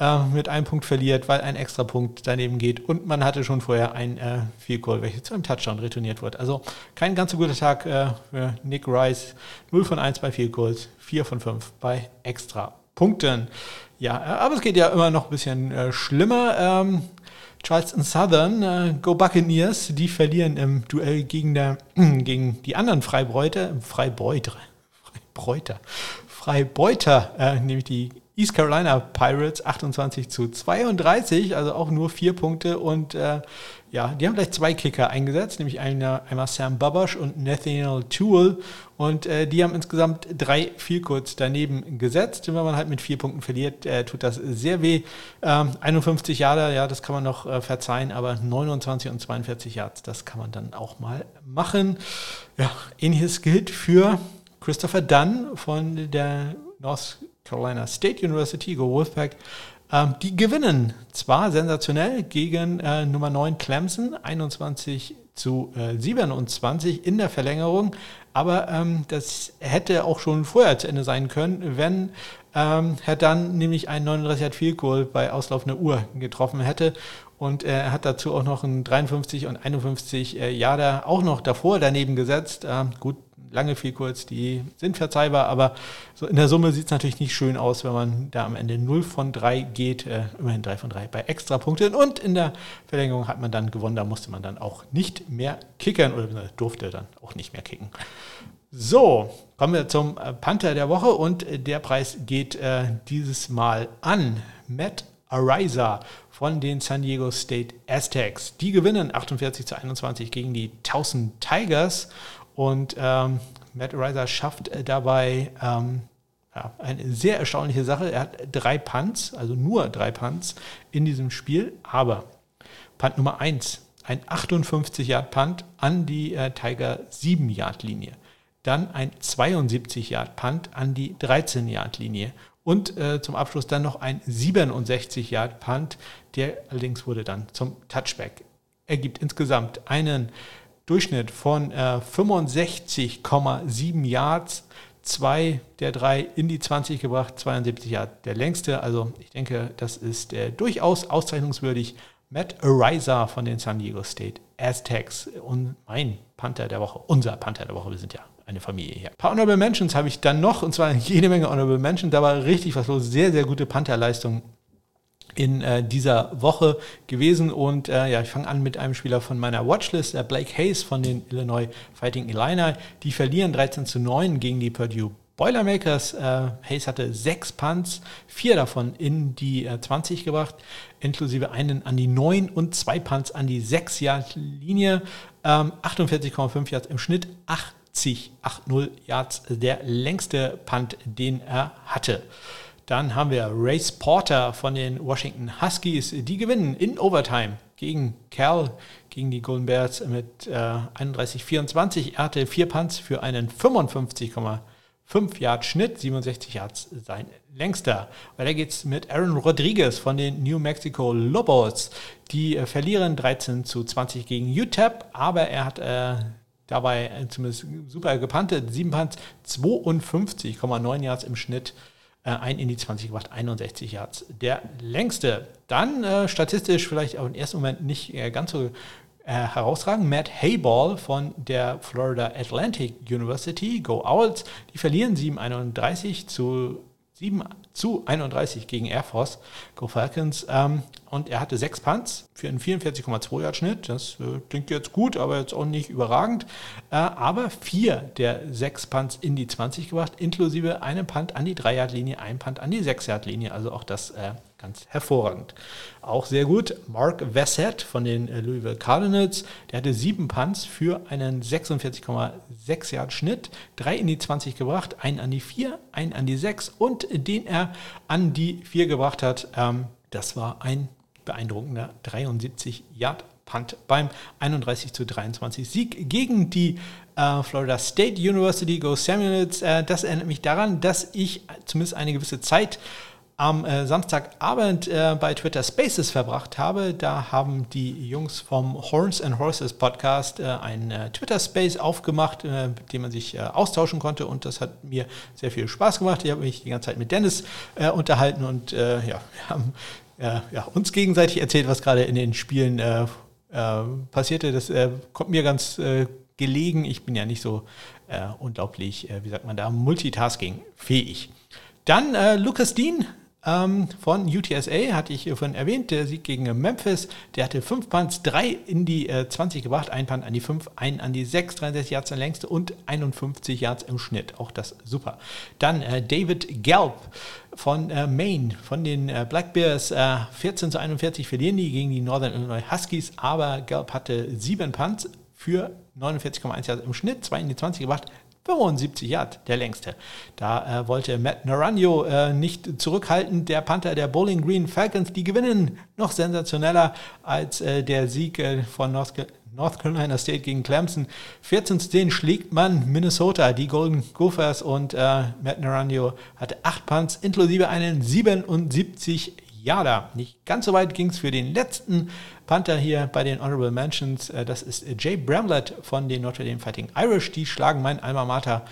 äh, mit einem Punkt verliert, weil ein extra Punkt daneben geht und man hatte schon vorher ein äh, Field Goal, welches zu einem Touchdown retourniert wird. Also kein ganz so guter Tag äh, für Nick Rice. 0 von 1 bei Field Goals, 4 von 5 bei extra Punkten. Ja, äh, aber es geht ja immer noch ein bisschen äh, schlimmer. Ähm, Charleston Southern, äh, Go Buccaneers, die verlieren im Duell gegen, der, *clears throat* gegen die anderen Freibräuter, Freibeuter, Freibräuter, Freibeuter, äh, nämlich die East Carolina Pirates 28 zu 32, also auch nur vier Punkte und äh, ja, die haben gleich zwei Kicker eingesetzt, nämlich einer, einmal Sam Babash und Nathaniel Toole und äh, die haben insgesamt drei viel kurz daneben gesetzt. Und wenn man halt mit vier Punkten verliert, äh, tut das sehr weh. Ähm, 51 Jahre, ja, das kann man noch äh, verzeihen, aber 29 und 42 Yards, das kann man dann auch mal machen. Ja, ähnliches gilt für Christopher Dunn von der North Carolina State University, Go Wolfpack. Ähm, die gewinnen zwar sensationell gegen äh, Nummer 9 Clemson, 21 zu äh, 27 in der Verlängerung, aber ähm, das hätte auch schon vorher zu Ende sein können, wenn ähm, Herr Dunn nämlich ein 39 Yard Field Goal bei auslaufender Uhr getroffen hätte. Und er hat dazu auch noch ein 53 und 51 äh, Jahre auch noch davor daneben gesetzt. Ähm, gut, lange viel kurz, die sind verzeihbar, aber so in der Summe sieht es natürlich nicht schön aus, wenn man da am Ende 0 von 3 geht, äh, immerhin 3 von 3 bei Extrapunkten und in der Verlängerung hat man dann gewonnen, da musste man dann auch nicht mehr kickern oder durfte dann auch nicht mehr kicken. So, kommen wir zum äh, Panther der Woche und äh, der Preis geht äh, dieses Mal an Matt Ariza von den San Diego State Aztecs. Die gewinnen 48 zu 21 gegen die 1000 Tigers und ähm, Matt Riser schafft äh, dabei ähm, ja, eine sehr erstaunliche Sache. Er hat drei Punts, also nur drei Punts in diesem Spiel, aber Punt Nummer 1, ein 58-Yard-Punt an die äh, Tiger 7-Yard-Linie. Dann ein 72-Yard-Punt an die 13-Yard-Linie. Und äh, zum Abschluss dann noch ein 67-Yard-Punt, der allerdings wurde dann zum Touchback. Er gibt insgesamt einen Durchschnitt von äh, 65,7 Yards, zwei der drei in die 20 gebracht, 72 Yards der längste. Also ich denke, das ist äh, durchaus auszeichnungswürdig. Matt Ariza von den San Diego State Aztecs und mein Panther der Woche, unser Panther der Woche, wir sind ja eine Familie hier. Ein paar Honorable Mentions habe ich dann noch, und zwar jede Menge Honorable Mentions, da war richtig was los, sehr, sehr gute Pantherleistung in äh, dieser Woche gewesen. Und äh, ja, ich fange an mit einem Spieler von meiner Watchlist, der Blake Hayes von den Illinois Fighting Illini. Die verlieren 13 zu 9 gegen die Purdue Boilermakers. Äh, Hayes hatte sechs Punts, vier davon in die äh, 20 gebracht, inklusive einen an die 9 und zwei Punts an die 6 Yard Linie. Ähm, 48,5 Yards im Schnitt, 80, 80 Yards der längste Punt, den er hatte. Dann haben wir Race Porter von den Washington Huskies. Die gewinnen in Overtime gegen Cal, gegen die Golden Bears mit äh, 31-24. Er hatte vier Punts für einen 55,5 Yard Schnitt, 67 Yards sein längster. Weiter geht's mit Aaron Rodriguez von den New Mexico Lobos. Die äh, verlieren 13 zu 20 gegen UTEP, aber er hat äh, dabei zumindest super gepantet. Sieben Punts, 52,9 Yards im Schnitt äh, ein in die 20 gebracht, 61 Yards. Der längste. Dann äh, statistisch vielleicht auch im ersten Moment nicht äh, ganz so äh, herausragend. Matt Hayball von der Florida Atlantic University, Go Owls, die verlieren 7,31 zu 7 zu 31 gegen Air Force, Go Falcons. Ähm, und er hatte sechs Punts für einen 44,2 Yard Schnitt. Das äh, klingt jetzt gut, aber jetzt auch nicht überragend. Äh, aber vier der sechs Punts in die 20 gebracht, inklusive einem Punt an die 3 Yard Linie, ein Punt an die 6 Yard Linie. Also auch das äh, ganz hervorragend. Auch sehr gut, Mark Vessett von den äh, Louisville Cardinals. Der hatte sieben Punts für einen 46,6 Yard Schnitt, drei in die 20 gebracht, einen an die 4, einen an die 6 und den er an die 4 gebracht hat. Ähm, das war ein beeindruckender 73 Yard Punt beim 31 zu 23 Sieg gegen die äh, Florida State University. Go Samuels. Äh, das erinnert mich daran, dass ich zumindest eine gewisse Zeit am äh, Samstagabend äh, bei Twitter Spaces verbracht habe. Da haben die Jungs vom Horns and Horses Podcast äh, einen äh, Twitter Space aufgemacht, äh, mit dem man sich äh, austauschen konnte und das hat mir sehr viel Spaß gemacht. Ich habe mich die ganze Zeit mit Dennis unterhalten und ja, wir haben ja, uns gegenseitig erzählt, was gerade in den Spielen passierte. Das kommt mir ganz gelegen. Ich bin ja nicht so unglaublich, wie sagt man da, multitasking fähig. Dann äh, Lucas Dean von UTSA, hatte ich vorhin erwähnt, der Sieg gegen Memphis. Der hatte fünf Punts, drei in die äh, 20 gebracht, ein Punt an die 5, ein an die 6, 63 Yards der längste und 51 Yards im Schnitt. Auch das super. Dann äh, David Gelb von äh, Maine, von den äh, Black Bears. 14 äh, zu 41 verlieren die gegen die Northern Illinois Huskies, aber Gelb hatte sieben Punts für 49,1 Yards im Schnitt, zwei in die 20 gebracht, 75 Yard, der längste. Da äh, wollte Matt Naranjo äh, nicht zurückhalten. Der Panther der Bowling Green Falcons, die gewinnen noch sensationeller als äh, der Sieg äh, von North, North, Carolina State gegen Clemson. 14 zu 10 schlägt man Minnesota, die Golden Gophers und äh, Matt Naranjo hatte 8 Punts inklusive einen 77 Yarder. Nicht ganz so weit ging es für den letzten Panther hier bei den Honorable Mentions, äh, das ist Jay Bramlett von den Notre Dame Fighting Irish. Die schlagen mein Alma Mater,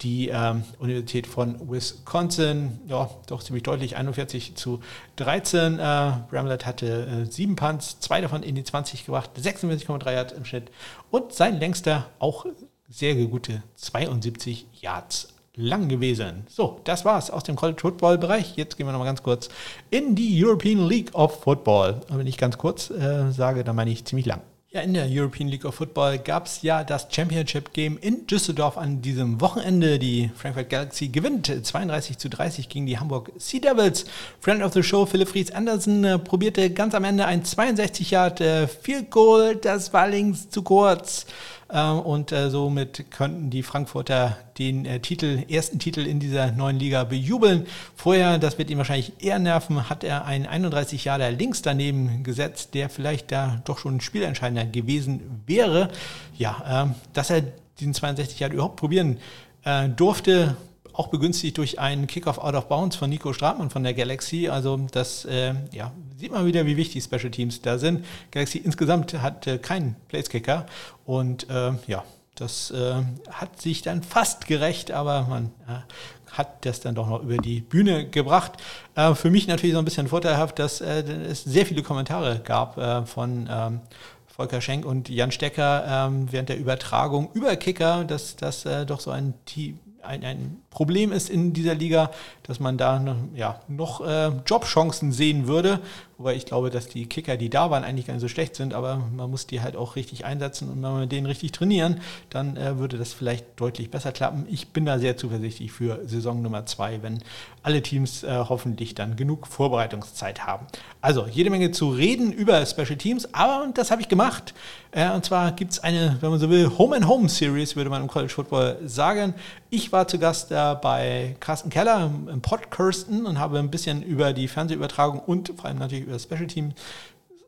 die ähm, Universität von Wisconsin, ja, doch ziemlich deutlich, 41 zu 13. Äh, Bramlett hatte äh, sieben Punts, zwei davon in die 20 gebracht, 46,3 Yards im Schnitt und sein längster auch sehr gute 72 Yards lang gewesen. So, das war's aus dem College Football Bereich. Jetzt gehen wir nochmal ganz kurz in die European League of Football. Und wenn ich ganz kurz äh, sage, dann meine ich ziemlich lang. Ja, in der European League of Football gab es ja das Championship Game in Düsseldorf an diesem Wochenende. Die Frankfurt Galaxy gewinnt 32 zu 30 gegen die Hamburg Sea Devils. Friend of the Show, Philipp Fries Andersen, äh, probierte ganz am Ende ein 62 Yard äh, Field Goal. Das war links zu kurz. Ähm, und äh, somit könnten die Frankfurter den äh, Titel, ersten Titel in dieser neuen Liga bejubeln. Vorher, das wird ihn wahrscheinlich eher nerven, hat er einen 31 Jahre links daneben gesetzt, der vielleicht da doch schon spielentscheidender gewesen wäre. Ja, ähm, dass er diesen 62 Jahre überhaupt probieren äh, durfte, auch begünstigt durch einen Kickoff out of bounds von Nico Stratmann von der Galaxy. Also das äh, ja, sieht man wieder, wie wichtig Special Teams da sind. Galaxy insgesamt hat äh, keinen Placekicker und äh, ja, das äh, hat sich dann fast gerecht, aber man äh, hat das dann doch noch über die Bühne gebracht. Äh, für mich natürlich so ein bisschen vorteilhaft, dass es sehr viele Kommentare gab von ähm, Volker Schenk und Jan Stecker ähm, während der Übertragung über Kicker, dass das doch so ein Team ein, ein Problem ist in dieser Liga, dass man da ja, noch äh, Jobchancen sehen würde. Wobei ich glaube, dass die Kicker, die da waren, eigentlich gar nicht so schlecht sind, aber man muss die halt auch richtig einsetzen und wenn wir den richtig trainieren, dann äh, würde das vielleicht deutlich besser klappen. Ich bin da sehr zuversichtlich für Saison Nummer zwei, wenn alle Teams äh, hoffentlich dann genug Vorbereitungszeit haben. Also jede Menge zu reden über Special Teams, aber das habe ich gemacht. Äh, und zwar gibt es eine, wenn man so will, Home-and-Home Series, würde man im College Football sagen. Ich war zu Gast bei Carsten Keller im Pod Kirsten und habe ein bisschen über die Fernsehübertragung und vor allem natürlich über das Special Team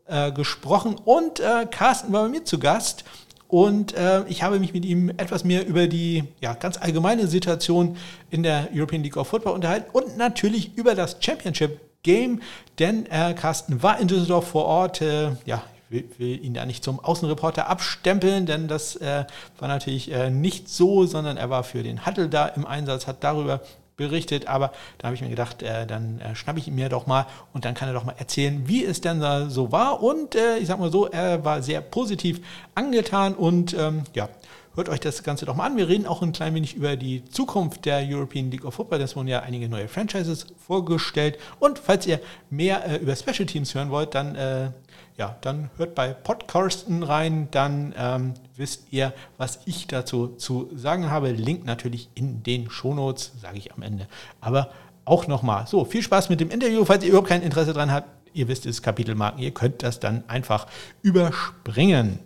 äh, gesprochen. Und äh, Carsten war bei mir zu Gast und äh, ich habe mich mit ihm etwas mehr über die ja, ganz allgemeine Situation in der European League of Football unterhalten und natürlich über das Championship Game, denn äh, Carsten war in Düsseldorf vor Ort. Äh, ja, will, will ihn da nicht zum Außenreporter abstempeln, denn das äh, war natürlich äh, nicht so, sondern er war für den Huddle da im Einsatz, hat darüber berichtet, aber da habe ich mir gedacht, äh, dann äh, schnappe ich ihn mir doch mal und dann kann er doch mal erzählen, wie es denn da so war. Und äh, ich sag mal so, er war sehr positiv angetan und ähm, ja, hört euch das Ganze doch mal an. Wir reden auch ein klein wenig über die Zukunft der European League of Football. Es wurden ja einige neue Franchises vorgestellt. Und falls ihr mehr äh, über Special Teams hören wollt, dann, äh, ja, dann hört bei Podcasten rein. Dann ähm, wisst ihr, was ich dazu zu sagen habe. Link natürlich in den Shownotes, sage ich am Ende. Aber auch nochmal. So, viel Spaß mit dem Interview. Falls ihr überhaupt kein Interesse dran habt, ihr wisst es, Kapitelmarken, ihr könnt das dann einfach überspringen.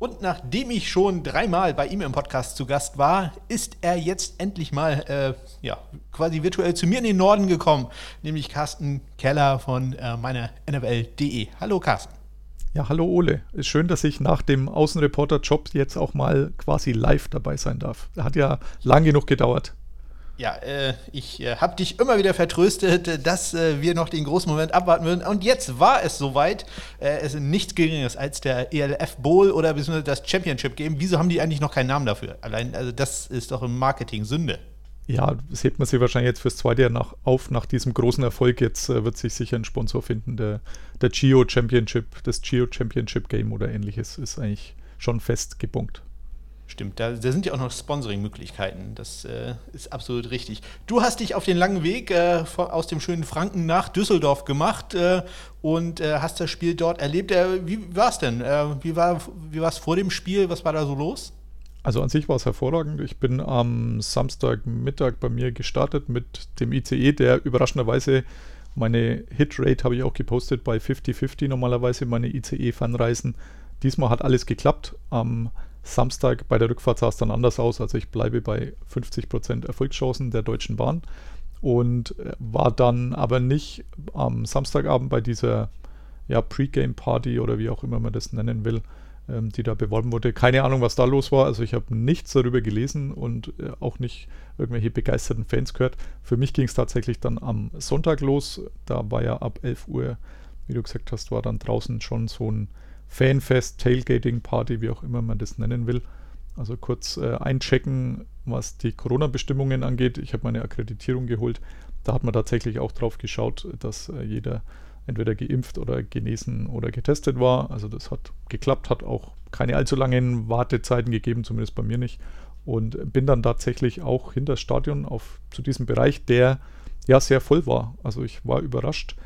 Und nachdem ich schon dreimal bei ihm im Podcast zu Gast war, ist er jetzt endlich mal äh, ja, quasi virtuell zu mir in den Norden gekommen, nämlich Carsten Keller von äh, meiner NFL.de. Hallo Carsten. Ja, hallo Ole. Ist schön, dass ich nach dem Außenreporter-Job jetzt auch mal quasi live dabei sein darf. Hat ja lang genug gedauert. Ja, äh, ich äh, habe dich immer wieder vertröstet, äh, dass äh, wir noch den großen Moment abwarten würden. Und jetzt war es soweit. Äh, es ist nichts Geringeres als der ELF Bowl oder beziehungsweise das Championship Game. Wieso haben die eigentlich noch keinen Namen dafür? Allein, also das ist doch im Marketing Sünde. Ja, das hebt man sich wahrscheinlich jetzt fürs zweite Jahr nach, auf, nach diesem großen Erfolg. Jetzt äh, wird sich sicher ein Sponsor finden. Der, der Geo Championship, das Geo Championship Game oder ähnliches ist eigentlich schon fest gepunkt. Stimmt, da, da, sind ja auch noch Sponsoring-Möglichkeiten. Das äh, ist absolut richtig. Du hast dich auf den langen Weg äh, aus dem schönen Franken nach Düsseldorf gemacht äh, und äh, hast das Spiel dort erlebt. Äh, wie war es denn? Wie war es vor dem Spiel? Was war da so los? Also an sich war es hervorragend. Ich bin am Samstagmittag bei mir gestartet mit dem ICE, der überraschenderweise meine Hitrate habe ich auch gepostet bei 50-50 normalerweise, meine ICE-Fanreisen. Diesmal hat alles geklappt. Am Samstag bei der Rückfahrt sah es dann anders aus. Also ich bleibe bei 50% Erfolgschancen der Deutschen Bahn und äh, war dann aber nicht am Samstagabend bei dieser ja, Pre-Game-Party oder wie auch immer man das nennen will, ähm, die da beworben wurde. Keine Ahnung, was da los war. Also ich habe nichts darüber gelesen und äh, auch nicht irgendwelche begeisterten Fans gehört. Für mich ging es tatsächlich dann am Sonntag los. Da war ja ab 11 Uhr, wie du gesagt hast, war dann draußen schon so ein Fanfest, Tailgating-Party, wie auch immer man das nennen will. Also kurz äh, einchecken, was die Corona-Bestimmungen angeht. Ich habe meine Akkreditierung geholt. Da hat man tatsächlich auch drauf geschaut, dass äh, jeder entweder geimpft oder genesen oder getestet war. Also das hat geklappt, hat auch keine allzu langen Wartezeiten gegeben, zumindest bei mir nicht. Und bin dann tatsächlich auch hinter das Stadion auf, zu diesem Bereich, der ja sehr voll war. Also ich war überrascht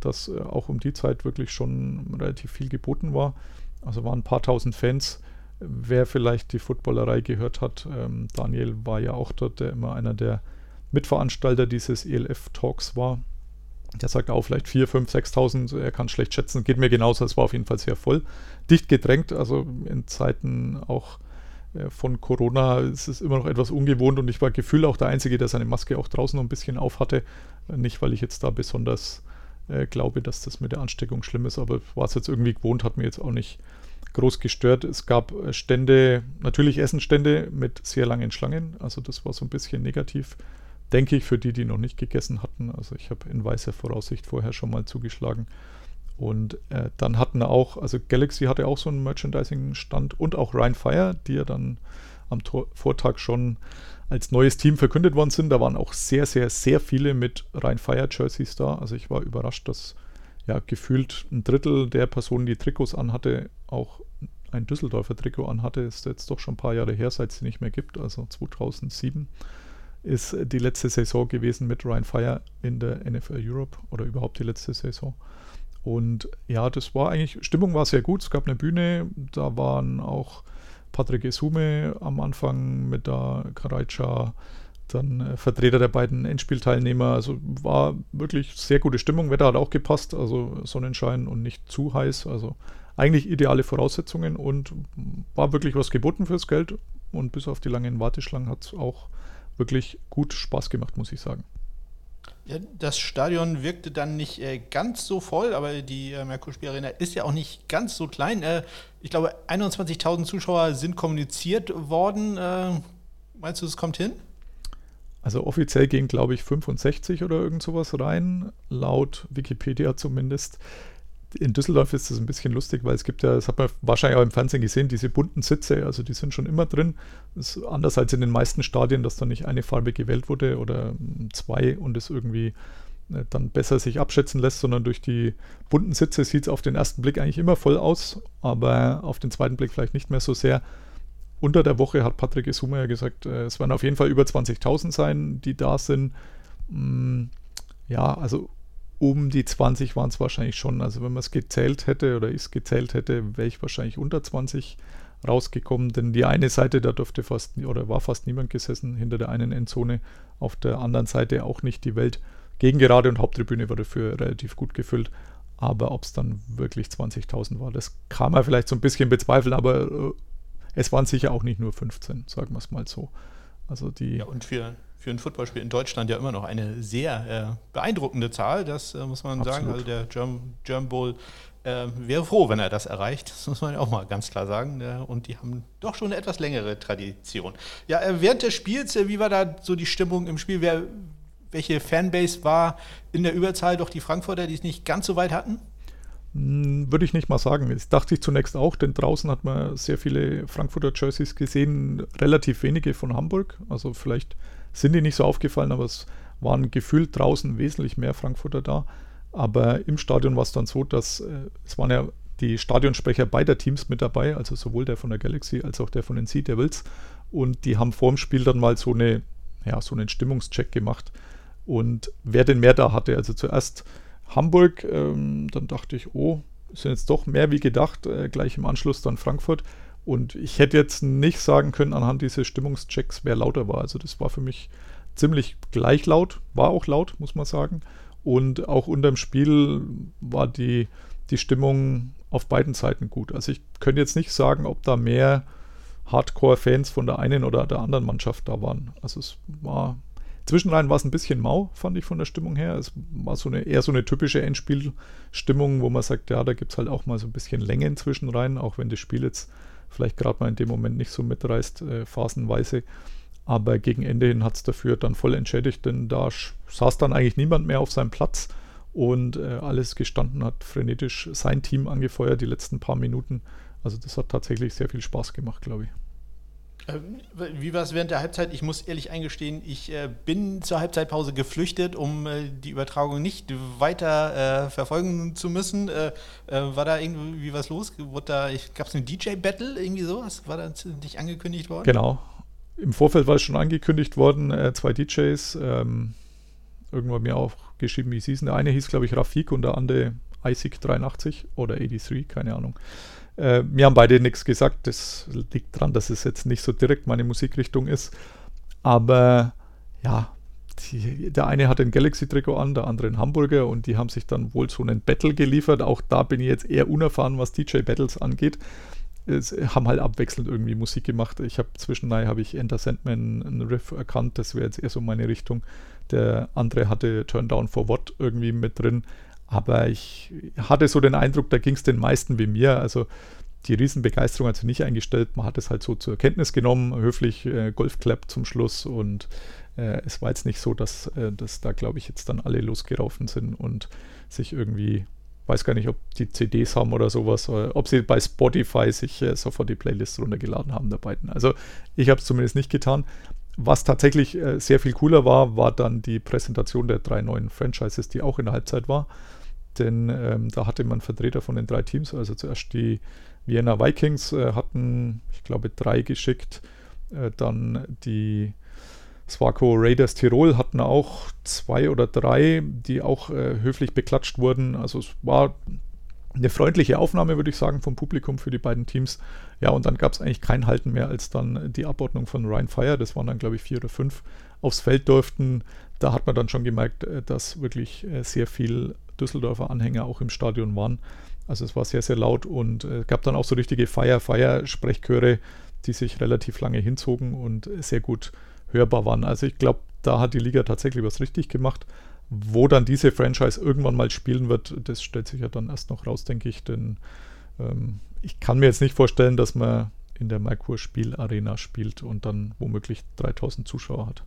dass äh, auch um die Zeit wirklich schon relativ viel geboten war. Also waren ein paar tausend Fans. Wer vielleicht die Footballerei gehört hat, ähm, Daniel war ja auch dort, der immer einer der Mitveranstalter dieses ELF-Talks war. Der sagt auch vielleicht 4, 5, 6.000, er kann schlecht schätzen. Geht mir genauso, es war auf jeden Fall sehr voll. Dicht gedrängt, also in Zeiten auch äh, von Corona ist es immer noch etwas ungewohnt und ich war gefühlt auch der Einzige, der seine Maske auch draußen noch ein bisschen auf hatte. Nicht, weil ich jetzt da besonders äh, glaube, dass das mit der Ansteckung schlimm ist, aber war es jetzt irgendwie gewohnt, hat mir jetzt auch nicht groß gestört. Es gab äh, Stände, natürlich Essenstände mit sehr langen Schlangen, also das war so ein bisschen negativ, denke ich, für die, die noch nicht gegessen hatten. Also ich habe in weißer Voraussicht vorher schon mal zugeschlagen. Und äh, dann hatten auch, also Galaxy hatte auch so einen Merchandising-Stand und auch Ryan Fire, die ja dann am Tor Vortag schon als neues Team verkündet worden sind. Da waren auch sehr, sehr, sehr viele mit rein Fire-Jerseys da. Also ich war überrascht, dass ja gefühlt ein Drittel der Personen, die Trikots anhatte, auch ein Düsseldorfer Trikot anhatte. Ist jetzt doch schon ein paar Jahre her, seit es sie nicht mehr gibt. Also 2007 ist die letzte Saison gewesen mit Ryan Fire in der NFL Europe oder überhaupt die letzte Saison. Und ja, das war eigentlich, Stimmung war sehr gut. Es gab eine Bühne, da waren auch Patrick Esume am Anfang mit der Karajca, dann äh, Vertreter der beiden Endspielteilnehmer. Also war wirklich sehr gute Stimmung. Wetter hat auch gepasst, also Sonnenschein und nicht zu heiß. Also eigentlich ideale Voraussetzungen und war wirklich was geboten fürs Geld. Und bis auf die langen Warteschlangen hat es auch wirklich gut Spaß gemacht, muss ich sagen. Ja, das Stadion wirkte dann nicht äh, ganz so voll, aber die äh, Merkur-Spiel Arena ist ja auch nicht ganz so klein. Äh, ich glaube, 21.000 Zuschauer sind kommuniziert worden. Äh, meinst du, es kommt hin? Also offiziell gehen, glaube ich, 65 oder irgend sowas rein, laut Wikipedia zumindest in Düsseldorf ist das ein bisschen lustig, weil es gibt ja, das hat man wahrscheinlich auch im Fernsehen gesehen, diese bunten Sitze, also die sind schon immer drin. Das ist anders als in den meisten Stadien, dass da nicht eine Farbe gewählt wurde oder zwei und es irgendwie äh, dann besser sich abschätzen lässt, sondern durch die bunten Sitze sieht es auf den ersten Blick eigentlich immer voll aus, aber auf den zweiten Blick vielleicht nicht mehr so sehr. unter der Woche hat Patrick Isume ja gesagt, äh, es werden auf jeden Fall über 20.000 sein, die da sind. Mm, ja, also um die 20 waren es wahrscheinlich schon. Also wenn man es gezählt hätte oder ich es gezählt hätte, wäre ich wahrscheinlich unter 20 rausgekommen, denn die eine Seite, da durfte fast oder war fast niemand gesessen hinter der einen Endzone, auf der anderen Seite auch nicht die Welt. Gegengerade und Haupttribüne war dafür relativ gut gefüllt, aber ob es dann wirklich 20.000 war, das kann man vielleicht so ein bisschen bezweifeln, aber äh, es waren sicher auch nicht nur 15, sagen wir es mal so. Also die ja, und für, für ein Footballspiel in Deutschland ja immer noch eine sehr äh, beeindruckende Zahl, das äh, muss man Absolut. sagen. Also der German, German Bowl äh, wäre froh, wenn er das erreicht. Das muss man ja auch mal ganz klar sagen. Äh, und die haben doch schon eine etwas längere Tradition. Ja, äh, während des Spiels, äh, wie war da so die Stimmung im Spiel? Wer, welche Fanbase war in der Überzahl doch die Frankfurter, die es nicht ganz so weit hatten? Hm, würde ich nicht mal sagen. Das dachte ich zunächst auch, denn draußen hat man sehr viele Frankfurter Jerseys gesehen, relativ wenige von Hamburg. Also vielleicht sind die nicht so aufgefallen, aber es waren gefühlt draußen wesentlich mehr Frankfurter da. Aber im Stadion war es dann so, dass äh, es waren ja die Stadionsprecher beider Teams mit dabei, also sowohl der von der Galaxy als auch der von den Sea Devils. Und die haben vor dem Spiel dann mal so, eine, ja, so einen Stimmungscheck gemacht. Und wer denn mehr da hatte, also zuerst Hamburg, ähm, dann dachte ich, oh, sind jetzt doch mehr wie gedacht, äh, gleich im Anschluss dann Frankfurt. Und ich hätte jetzt nicht sagen können anhand dieses Stimmungschecks, wer lauter war. Also das war für mich ziemlich gleich laut, war auch laut, muss man sagen. Und auch unterm Spiel war die, die Stimmung auf beiden Seiten gut. Also ich könnte jetzt nicht sagen, ob da mehr Hardcore-Fans von der einen oder der anderen Mannschaft da waren. Also es war Zwischenrein war es ein bisschen mau, fand ich von der Stimmung her. Es war so eine, eher so eine typische Endspielstimmung, wo man sagt, ja, da gibt es halt auch mal so ein bisschen Länge in Zwischenrein, auch wenn das Spiel jetzt vielleicht gerade mal in dem Moment nicht so mitreißt, äh, phasenweise. Aber gegen Ende hin hat es dafür dann voll entschädigt, denn da saß dann eigentlich niemand mehr auf seinem Platz und äh, alles gestanden hat frenetisch sein Team angefeuert die letzten paar Minuten. Also das hat tatsächlich sehr viel Spaß gemacht, glaube ich. Ähm, wie war es während der Halbzeit? Ich muss ehrlich eingestehen, ich äh, bin zur Halbzeitpause geflüchtet, um äh, die Übertragung nicht weiter äh, verfolgen zu müssen. Äh, äh, war da irgendwie was los? Gab es einen DJ-Battle, irgendwie sowas? War da nicht angekündigt worden? Genau. Im Vorfeld war es schon angekündigt worden, äh, zwei DJs. Ähm, irgendwann mir auch geschrieben, wie sie hießen. Der eine hieß, glaube ich, Rafik und der andere ISIC 83 oder 83, keine Ahnung. Äh, mir haben beide nichts gesagt. Das liegt daran, dass es jetzt nicht so direkt meine Musikrichtung ist. Aber ja, die, der eine hat ein Galaxy-Trikot an, der andere ein Hamburger und die haben sich dann wohl so einen Battle geliefert. Auch da bin ich jetzt eher unerfahren, was DJ-Battles angeht. Es haben halt abwechselnd irgendwie Musik gemacht. Ich habe zwischendurch habe ich Enter Sandman einen Riff erkannt, das wäre jetzt eher so meine Richtung. Der andere hatte Turn Down for What irgendwie mit drin. Aber ich hatte so den Eindruck, da ging es den meisten wie mir. Also die Riesenbegeisterung hat sich nicht eingestellt. Man hat es halt so zur Kenntnis genommen, höflich äh, Golfclap zum Schluss. Und äh, es war jetzt nicht so, dass, äh, dass da, glaube ich, jetzt dann alle losgelaufen sind und sich irgendwie, weiß gar nicht, ob die CDs haben oder sowas, oder ob sie bei Spotify sich äh, sofort die Playlist runtergeladen haben der beiden. Also ich habe es zumindest nicht getan. Was tatsächlich äh, sehr viel cooler war, war dann die Präsentation der drei neuen Franchises, die auch in der Halbzeit war denn ähm, da hatte man Vertreter von den drei Teams. Also zuerst die Vienna Vikings äh, hatten, ich glaube, drei geschickt. Äh, dann die Swaco Raiders Tirol hatten auch zwei oder drei, die auch äh, höflich beklatscht wurden. Also es war eine freundliche Aufnahme, würde ich sagen, vom Publikum für die beiden Teams. Ja, und dann gab es eigentlich kein Halten mehr, als dann die Abordnung von Ryan Fire, das waren dann, glaube ich, vier oder fünf, aufs Feld durften. Da hat man dann schon gemerkt, äh, dass wirklich äh, sehr viel Düsseldorfer Anhänger auch im Stadion waren. Also es war sehr, sehr laut und es äh, gab dann auch so richtige Feier-Feier-Sprechchöre, die sich relativ lange hinzogen und sehr gut hörbar waren. Also ich glaube, da hat die Liga tatsächlich was richtig gemacht. Wo dann diese Franchise irgendwann mal spielen wird, das stellt sich ja dann erst noch raus, denke ich. Denn ähm, ich kann mir jetzt nicht vorstellen, dass man in der Merkur Spielarena spielt und dann womöglich 3000 Zuschauer hat.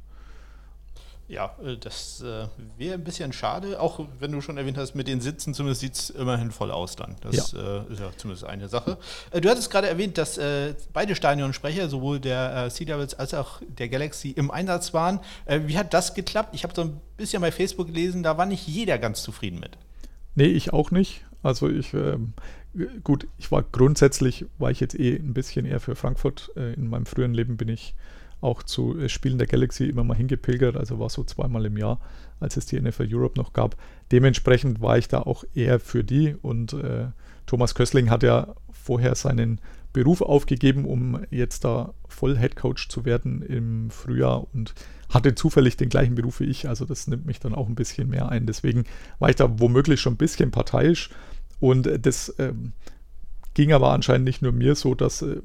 Ja, äh, das äh, wäre ein bisschen schade, auch wenn du schon erwähnt hast, mit den Sitzen zumindest sieht es immerhin voll aus dann. Das ja. Äh, ist ja zumindest eine Sache. du hattest gerade erwähnt, dass beide Stadionsprecher, sowohl der Sea Devils als auch der Galaxy, im Einsatz waren. wie hat das geklappt? Ich habe so ein bisschen bei Facebook gelesen, da war nicht jeder ganz zufrieden mit. Nee, ich auch nicht. Also ich, äh, gut, ich war grundsätzlich, war ich jetzt eh ein bisschen eher für Frankfurt. In meinem früheren Leben bin ich auch zu äh, Spielen der Galaxy immer mal hingepilgert, also war so zweimal im Jahr, als es die NFL Europe noch gab. Dementsprechend war ich da auch eher für die und äh, Thomas Kössling hat ja vorher seinen Beruf aufgegeben, um jetzt da voll Head Coach zu werden im Frühjahr und hatte zufällig den gleichen Beruf wie ich, also das nimmt mich dann auch ein bisschen mehr ein. Deswegen war ich da womöglich schon ein bisschen parteiisch und das ähm, ging aber anscheinend nicht nur mir so, dass äh,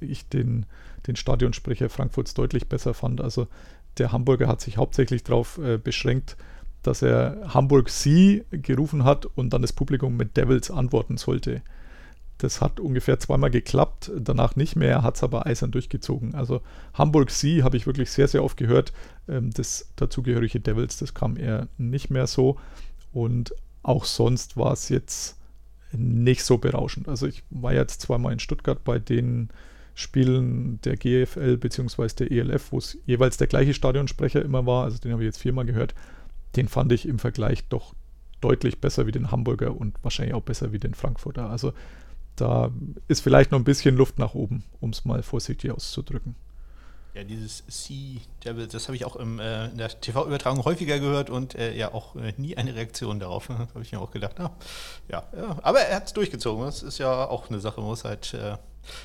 ich den, den Stadionsprecher Frankfurts deutlich besser fand. Also der Hamburger hat sich hauptsächlich darauf äh, beschränkt, dass er Hamburg Sie gerufen hat und dann das Publikum mit Devils antworten sollte. Das hat ungefähr zweimal geklappt, danach nicht mehr, hat es aber eisern durchgezogen. Also Hamburg Sie habe ich wirklich sehr, sehr oft gehört. Ähm, das dazugehörige Devils, das kam eher nicht mehr so. Und auch sonst war es jetzt nicht so berauschend. Also ich war jetzt zweimal in Stuttgart bei den Spielen der GFL bzw. der ELF, wo es jeweils der gleiche Stadionsprecher immer war. Also den habe ich jetzt viermal gehört. Den fand ich im Vergleich doch deutlich besser wie den Hamburger und wahrscheinlich auch besser wie den Frankfurter. Also da ist vielleicht noch ein bisschen Luft nach oben, um es mal vorsichtig auszudrücken. Ja, dieses Sea Devil, das habe ich auch im, äh, in der TV-Übertragung häufiger gehört und äh, ja auch äh, nie eine Reaktion darauf. da *laughs* habe ich mir auch gedacht, ah, ja, ja, aber er hat es durchgezogen. Das ist ja auch eine Sache, man muss halt äh,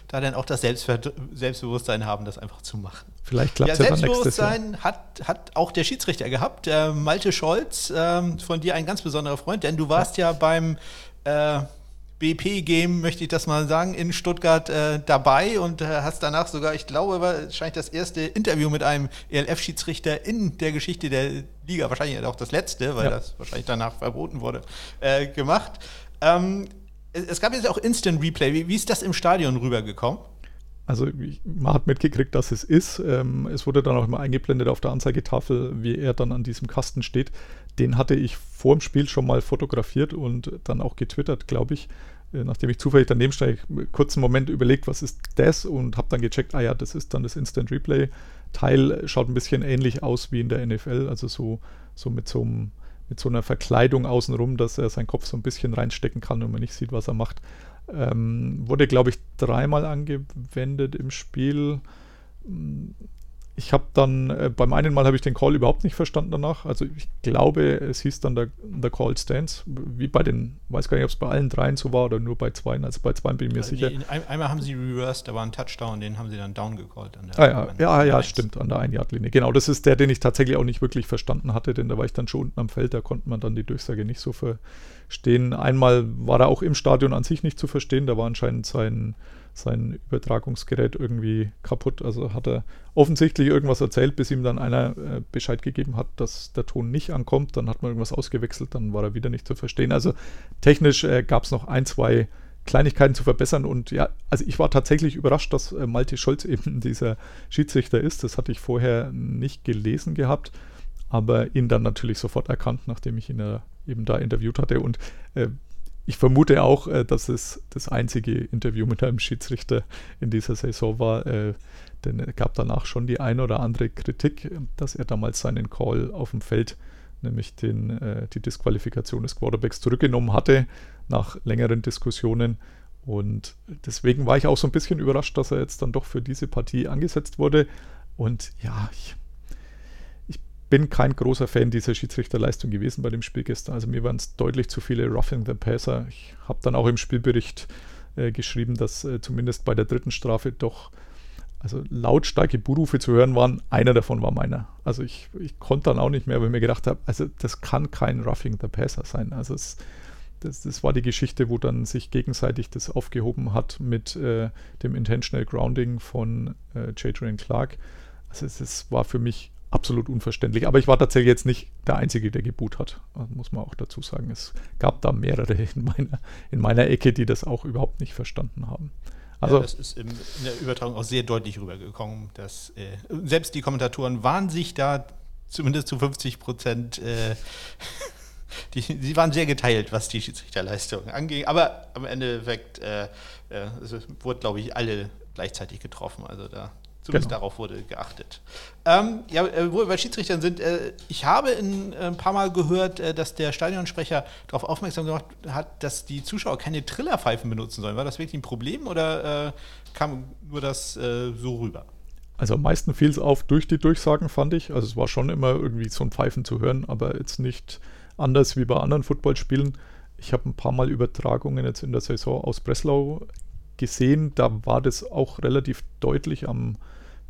da dann auch das Selbstver Selbstbewusstsein haben, das einfach zu machen. Vielleicht klappt es ja, nächstes Jahr. Selbstbewusstsein hat, hat auch der Schiedsrichter gehabt, der Malte Scholz, ähm, von dir ein ganz besonderer Freund, denn du warst ja, ja beim äh, BP-Game, möchte ich das mal sagen, in Stuttgart äh, dabei und äh, hast danach sogar, ich glaube, wahrscheinlich das erste Interview mit einem ELF-Schiedsrichter in der Geschichte der Liga, wahrscheinlich auch das letzte, weil ja. das wahrscheinlich danach verboten wurde, äh, gemacht. Ähm, es, es, gab jetzt auch Instant Replay. Wie, wie ist das im Stadion rübergekommen? Also man hat mitgekriegt, dass es ist. Ähm, es wurde dann auch immer eingeblendet auf der Anzeigetafel, wie er dann an diesem Kasten steht. Den hatte ich vor dem Spiel schon mal fotografiert und dann auch getwittert, glaube ich. Äh, nachdem ich zufällig daneben steige, kurz einen Moment überlegt, was ist das und habe dann gecheckt, ah ja, das ist dann das Instant Replay Teil, schaut ein bisschen ähnlich aus wie in der NFL, also so, so mit so einem mit so einer Verkleidung außenrum, dass er seinen Kopf so ein bisschen reinstecken kann und man nicht sieht, was er macht. Ähm, wurde, glaube ich, dreimal angewendet im Spiel ich habe dann, äh, beim einen Mal habe ich den Call überhaupt nicht verstanden danach. Also ich glaube, es hieß dann der, der Call Stands, wie bei den, weiß gar nicht, ob es bei allen dreien so war oder nur bei zwei. Also bei zwei bin ich mir also sicher. Die, einmal haben sie reversed, da war ein Touchdown, den haben sie dann down gecallt. ah, ja, ja, ja, stimmt, an der Ein-Yard-Linie. Genau, das ist der, den ich tatsächlich auch nicht wirklich verstanden hatte, denn da war ich dann schon unten am Feld, da konnte man dann die Durchsage nicht so verstehen. Einmal war er auch im Stadion an sich nicht zu verstehen, da war anscheinend sein sein Übertragungsgerät irgendwie kaputt. Also hat er offensichtlich irgendwas erzählt, bis ihm dann einer äh, Bescheid gegeben hat, dass der Ton nicht ankommt. Dann hat man irgendwas ausgewechselt, dann war er wieder nicht zu verstehen. Also technisch äh, gab es noch ein, zwei Kleinigkeiten zu verbessern. Und ja, also ich war tatsächlich überrascht, dass äh, Malte Scholz *laughs* eben dieser Schiedsrichter ist. Das hatte ich vorher nicht gelesen gehabt, aber ihn dann natürlich sofort erkannt, nachdem ich ihn äh, eben da interviewt hatte. Und äh, ich vermute auch, äh, dass es das einzige Interview mit einem Schiedsrichter in dieser Saison war, äh, denn es gab danach schon die ein oder andere Kritik, dass er damals seinen Call auf dem Feld, nämlich den, äh, die Disqualifikation des Quarterbacks, zurückgenommen hatte nach längeren Diskussionen. Und deswegen war ich auch so ein bisschen überrascht, dass er jetzt dann doch für diese Partie angesetzt wurde. Und ja, ich bin kein großer Fan dieser Schiedsrichterleistung gewesen bei dem Spiel gestern. Also mir waren es deutlich zu viele Roughing the Passer. Ich habe dann auch im Spielbericht äh, geschrieben, dass äh, zumindest bei der dritten Strafe doch also lautstarke Buhrufe zu hören waren. Einer davon war meiner. Also ich, ich konnte dann auch nicht mehr, weil ich mir gedacht habe, also das kann kein Roughing the Passer sein. Also es, das, das, war die Geschichte, wo dann sich gegenseitig das aufgehoben hat mit äh, dem Intentional Grounding von äh, Jadrian Clark. Also es, es war für mich absolut unverständlich. Aber ich war tatsächlich jetzt nicht der Einzige, der geboot hat. Also muss man auch dazu sagen. Es gab da mehrere *laughs* in meiner, in meiner Ecke, die das auch überhaupt nicht verstanden haben. Also, ja, das ist in der Übertragung auch sehr deutlich rübergekommen, dass äh, selbst die Kommentatoren waren sich da zumindest zu 50 Prozent, äh, *laughs* sie waren sehr geteilt, was die Schiedsrichterleistung anging. Aber am Endeffekt äh, äh, wurde, glaube ich, alle gleichzeitig getroffen. Also da Zumindest genau. darauf wurde geachtet. Ähm, ja, äh, wo wir bei Schiedsrichtern sind, äh, ich habe in, äh, ein paar Mal gehört, äh, dass der Stadionsprecher darauf aufmerksam gemacht hat, dass die Zuschauer keine Trillerpfeifen benutzen sollen. War das wirklich ein Problem oder äh, kam nur das äh, so rüber? Also am meisten fiel es auf durch die Durchsagen, fand ich. Also es war schon immer irgendwie so ein Pfeifen zu hören, aber jetzt nicht anders wie bei anderen Footballspielen. Ich habe ein paar Mal Übertragungen jetzt in der Saison aus Breslau gesehen. Da war das auch relativ deutlich am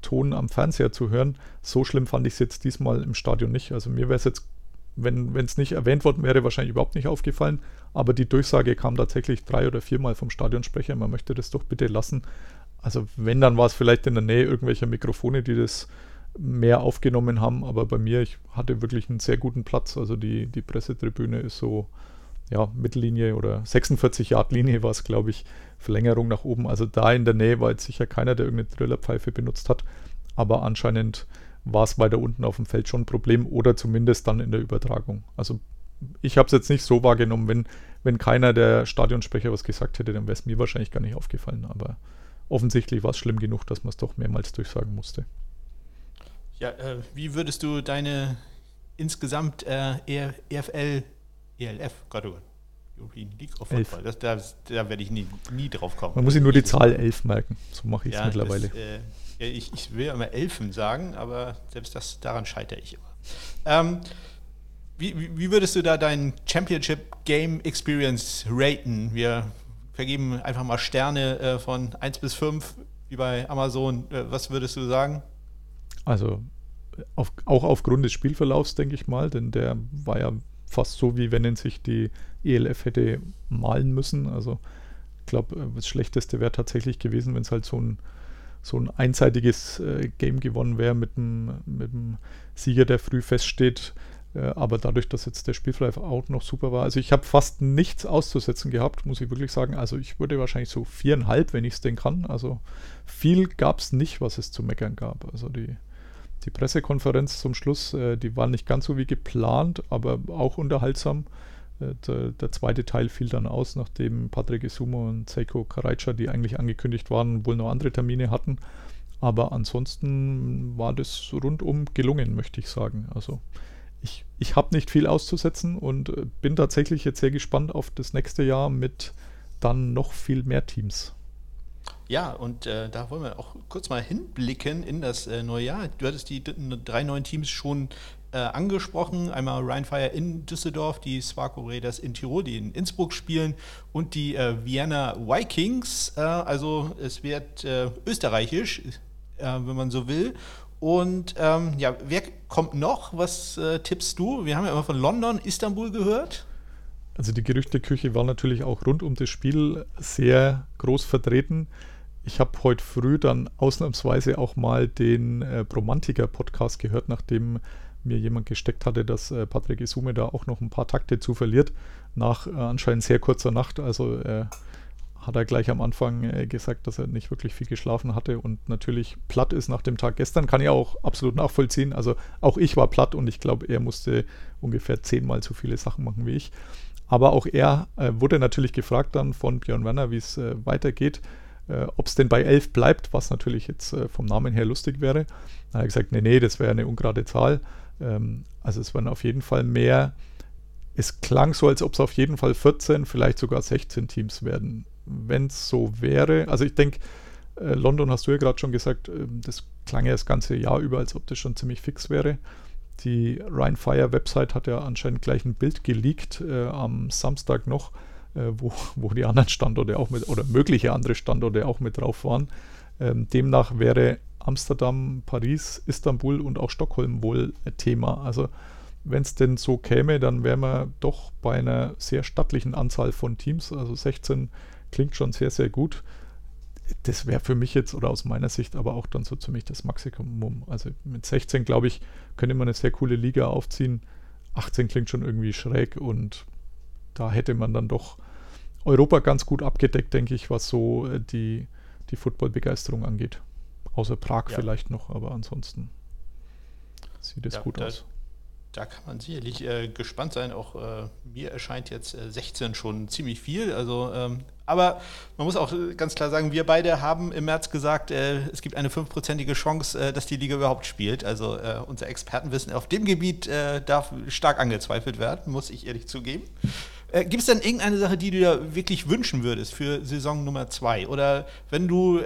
Ton am Fernseher zu hören. So schlimm fand ich es jetzt diesmal im Stadion nicht. Also mir wäre es jetzt, wenn es nicht erwähnt worden wäre, wahrscheinlich überhaupt nicht aufgefallen. Aber die Durchsage kam tatsächlich drei oder viermal vom Stadionsprecher. Man möchte das doch bitte lassen. Also wenn, dann war es vielleicht in der Nähe irgendwelcher Mikrofone, die das mehr aufgenommen haben. Aber bei mir, ich hatte wirklich einen sehr guten Platz. Also die, die Pressetribüne ist so ja, Mittellinie oder 46 Yard Linie war es, glaube ich, Verlängerung nach oben. Also da in der Nähe war jetzt sicher keiner, der irgendeine Trillerpfeife benutzt hat. Aber anscheinend war es weiter unten auf dem Feld schon ein Problem oder zumindest dann in der Übertragung. Also ich habe es jetzt nicht so wahrgenommen, wenn, wenn keiner der Stadionsprecher was gesagt hätte, dann wäre es mir wahrscheinlich gar nicht aufgefallen. Aber offensichtlich war es schlimm genug, dass man es doch mehrmals durchsagen musste. Ja, äh, wie würdest du deine insgesamt äh, EFL ELF, Gott. European League of Football. Das, da, da werde ich nie, nie drauf kommen. Man muss sich nur die Zahl 11 merken. So mache ich es ja, mittlerweile. Das, äh, ich, ich, will immer Elfen sagen, aber selbst das, daran scheitere ich immer. Ähm, wie, wie, würdest du da dein Championship Game Experience raten? Wir vergeben einfach mal Sterne äh, von 1 bis 5, wie bei Amazon. Äh, was würdest du sagen? Also auf, auch aufgrund des Spielverlaufs, denke ich mal, denn der war ja fast so, wie wenn sich die ELF hätte malen müssen. Also ich glaube, äh, das Schlechteste wäre tatsächlich gewesen, wenn es halt so ein, so ein einseitiges äh, Game gewonnen wäre mit dem, mit dem Sieger, der früh feststeht. Äh, aber dadurch, dass jetzt der Spielverlauf auch noch super war, also ich habe fast nichts auszusetzen gehabt, muss ich wirklich sagen. Also ich würde wahrscheinlich so viereinhalb, wenn ich es denn kann. Also viel gab es nicht, was es zu meckern gab. Also die, die Pressekonferenz zum Schluss, äh, die war nicht ganz so wie geplant, aber auch unterhaltsam. Äh, der, der, zweite Teil fiel dann aus, nachdem Patrick Isumo und Seiko Karaicha, die eigentlich angekündigt waren, wohl noch andere Termine hatten. Aber ansonsten war das rundum gelungen, möchte ich sagen. Also ich, ich habe nicht viel auszusetzen und äh, bin tatsächlich jetzt sehr gespannt auf das nächste Jahr mit dann noch viel mehr Teams. Ja, und äh, da wollen wir auch kurz mal hinblicken in das äh, neue Jahr. Du hattest die drei neuen Teams schon äh, angesprochen. Einmal Rheinfire in Düsseldorf, die Sparko Raiders in Tirol, die in Innsbruck spielen und die äh, Vienna Vikings. Äh, also es wird äh, österreichisch, wenn man so will. Und ähm, ja, wer kommt noch? Was tippst du? Wir haben ja immer von London, Istanbul gehört. Also die Gerüchteküche war natürlich auch rund um das Spiel sehr groß vertreten. Ich habe heute früh dann ausnahmsweise auch mal den äh, Bromantiker-Podcast gehört, nachdem mir jemand gesteckt hatte, dass äh, Patrick Isume da auch noch ein paar Takte zu verliert, nach äh, anscheinend sehr kurzer Nacht. Also äh, hat er gleich am Anfang äh, gesagt, dass er nicht wirklich viel geschlafen hatte und natürlich platt ist nach dem Tag gestern. Kann ich auch absolut nachvollziehen. Also auch ich war platt und ich glaube, er musste ungefähr zehnmal so viele Sachen machen wie ich. Aber auch er äh, wurde natürlich gefragt dann von Björn Werner, wie es weitergeht äh, ob es denn bei 11 bleibt, was natürlich jetzt äh, vom Namen her lustig wäre. Dann hat er gesagt, nee, nee, das wäre eine ungerade Zahl. Ähm, also es waren auf jeden Fall mehr. Es klang so, als ob es auf jeden Fall 14, vielleicht sogar 16 Teams werden. Wenn es so wäre, also ich denke, äh, London hast du ja gerade schon gesagt, ähm, das klang ja das ganze Jahr über, als ob das schon ziemlich fix wäre. Die Ryan Fire Website hat ja anscheinend gleich ein Bild geleakt äh, am Samstag noch wo, wo die anderen Standorte auch mit, oder mögliche andere Standorte auch mit drauf waren. Ähm, demnach wäre Amsterdam, Paris, Istanbul und auch Stockholm wohl Thema. Also wenn es denn so käme, dann wären wir doch bei einer sehr stattlichen Anzahl von Teams. Also 16 klingt schon sehr, sehr gut. Das wäre für mich jetzt oder aus meiner Sicht aber auch dann so ziemlich das Maximum. Also mit 16, glaube ich, könnte man eine sehr coole Liga aufziehen. 18 klingt schon irgendwie schräg und da hätte man dann doch Europa ganz gut abgedeckt, denke ich, was so äh, die, die Football-Begeisterung angeht. Außer Prag ja. vielleicht noch, aber ansonsten sieht es ja, gut da, aus. da kann man sicherlich äh, gespannt sein. Auch äh, mir erscheint jetzt äh, 16 schon ziemlich viel. Also, ähm, aber man muss auch äh, ganz klar sagen, wir beide haben im März gesagt, äh, es gibt eine fünfprozentige Chance, dass die Liga überhaupt spielt. Also unser Expertenwissen auf dem Gebiet darf stark angezweifelt werden, muss ich ehrlich zugeben. Gibt es denn irgendeine Sache, die du dir wirklich wünschen würdest für Saison Nummer zwei? Oder wenn du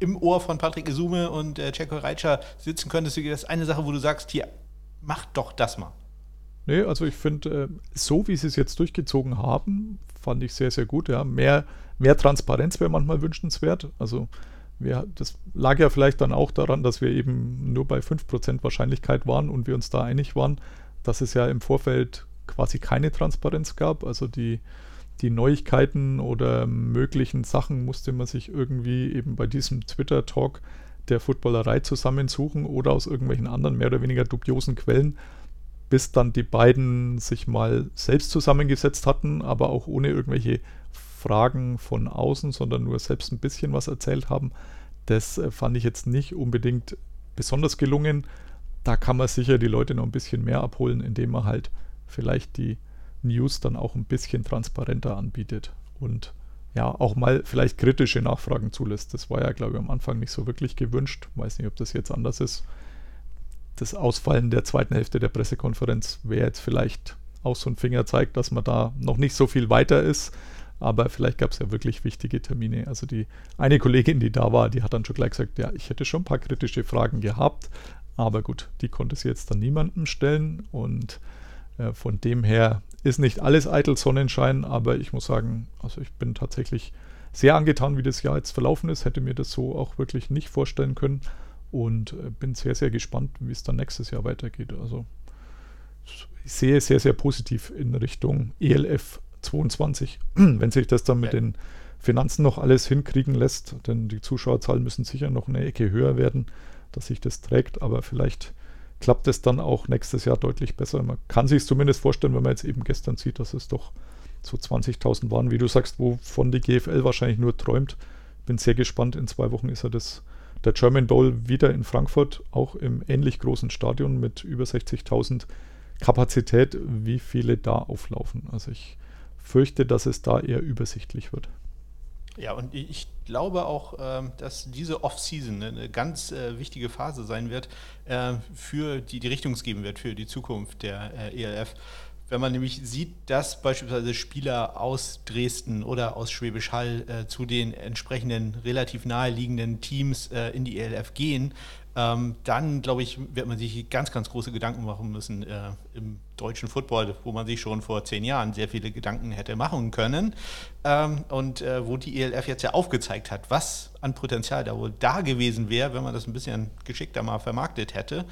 im Ohr von Patrick Isume und äh, Ceko Reitscher sitzen könntest, gibt es eine Sache, wo du sagst, hier, macht doch das mal. Nee, also ich finde, äh, so wie sie es jetzt durchgezogen haben, fand ich sehr, sehr gut. Ja. Mehr, mehr Transparenz wäre manchmal wünschenswert. Also wir, das lag ja vielleicht dann auch daran, dass wir eben nur bei 5% Wahrscheinlichkeit waren und wir uns da einig waren, dass es ja im Vorfeld quasi keine Transparenz gab. Also die, die Neuigkeiten oder möglichen Sachen musste man sich irgendwie eben bei diesem Twitter-Talk der Footballerei zusammensuchen oder aus irgendwelchen anderen mehr oder weniger dubiosen Quellen, bis dann die beiden sich mal selbst zusammengesetzt hatten, aber auch ohne irgendwelche Fragen von außen, sondern nur selbst ein bisschen was erzählt haben. Das äh, fand ich jetzt nicht unbedingt besonders gelungen. Da kann man sicher die Leute noch ein bisschen mehr abholen, indem man halt vielleicht die News dann auch ein bisschen transparenter anbietet und ja, auch mal vielleicht kritische Nachfragen zulässt. Das war ja, glaube ich, am Anfang nicht so wirklich gewünscht. Weiß nicht, ob das jetzt anders ist. Das Ausfallen der zweiten Hälfte der Pressekonferenz wäre jetzt vielleicht auch so ein Fingerzeig, dass man da noch nicht so viel weiter ist. Aber vielleicht gab es ja wirklich wichtige Termine. Also die eine Kollegin, die da war, die hat dann schon gleich gesagt, ja, ich hätte schon ein paar kritische Fragen gehabt. Aber gut, die konnte sie jetzt dann niemandem stellen. Und von dem her ist nicht alles eitel Sonnenschein, aber ich muss sagen, also ich bin tatsächlich sehr angetan, wie das Jahr jetzt verlaufen ist. Hätte mir das so auch wirklich nicht vorstellen können und äh, bin sehr, sehr gespannt, wie es dann nächstes Jahr weitergeht. Also ich sehe sehr, sehr positiv in Richtung ELF 22, *clears throat* wenn sich das dann mit den Finanzen noch alles hinkriegen lässt, denn die Zuschauerzahlen müssen sicher noch eine Ecke höher werden, dass sich das trägt, aber vielleicht klappt es dann auch nächstes Jahr deutlich besser. Man kann sich zumindest vorstellen, wenn man jetzt eben gestern sieht, dass es doch so 20.000 waren, wie du sagst, wovon die GFL wahrscheinlich nur träumt. Bin sehr gespannt. In zwei Wochen ist ja das, der German Bowl wieder in Frankfurt, auch im ähnlich großen Stadion mit über 60.000 Kapazität, wie viele da auflaufen. Also ich fürchte, dass es da eher übersichtlich wird. Ja, und ich glaube auch, ähm, dass diese Off-Season eine ganz äh, wichtige Phase sein wird, äh, für die, die Richtungsgeben wird für die Zukunft der äh, ELF. Wenn man nämlich sieht, dass beispielsweise Spieler aus Dresden oder aus Schwäbisch Hall zu den entsprechenden relativ naheliegenden Teams in die ELF gehen, ähm, dann glaube ich, wird man sich ganz, ganz große Gedanken machen müssen äh, im deutschen Football, wo man sich schon vor zehn Jahren sehr viele Gedanken hätte machen können. Ähm, und äh, wo die ELF jetzt ja aufgezeigt hat, was an Potenzial da wohl da gewesen wäre, wenn man das ein bisschen geschickter mal vermarktet hätte.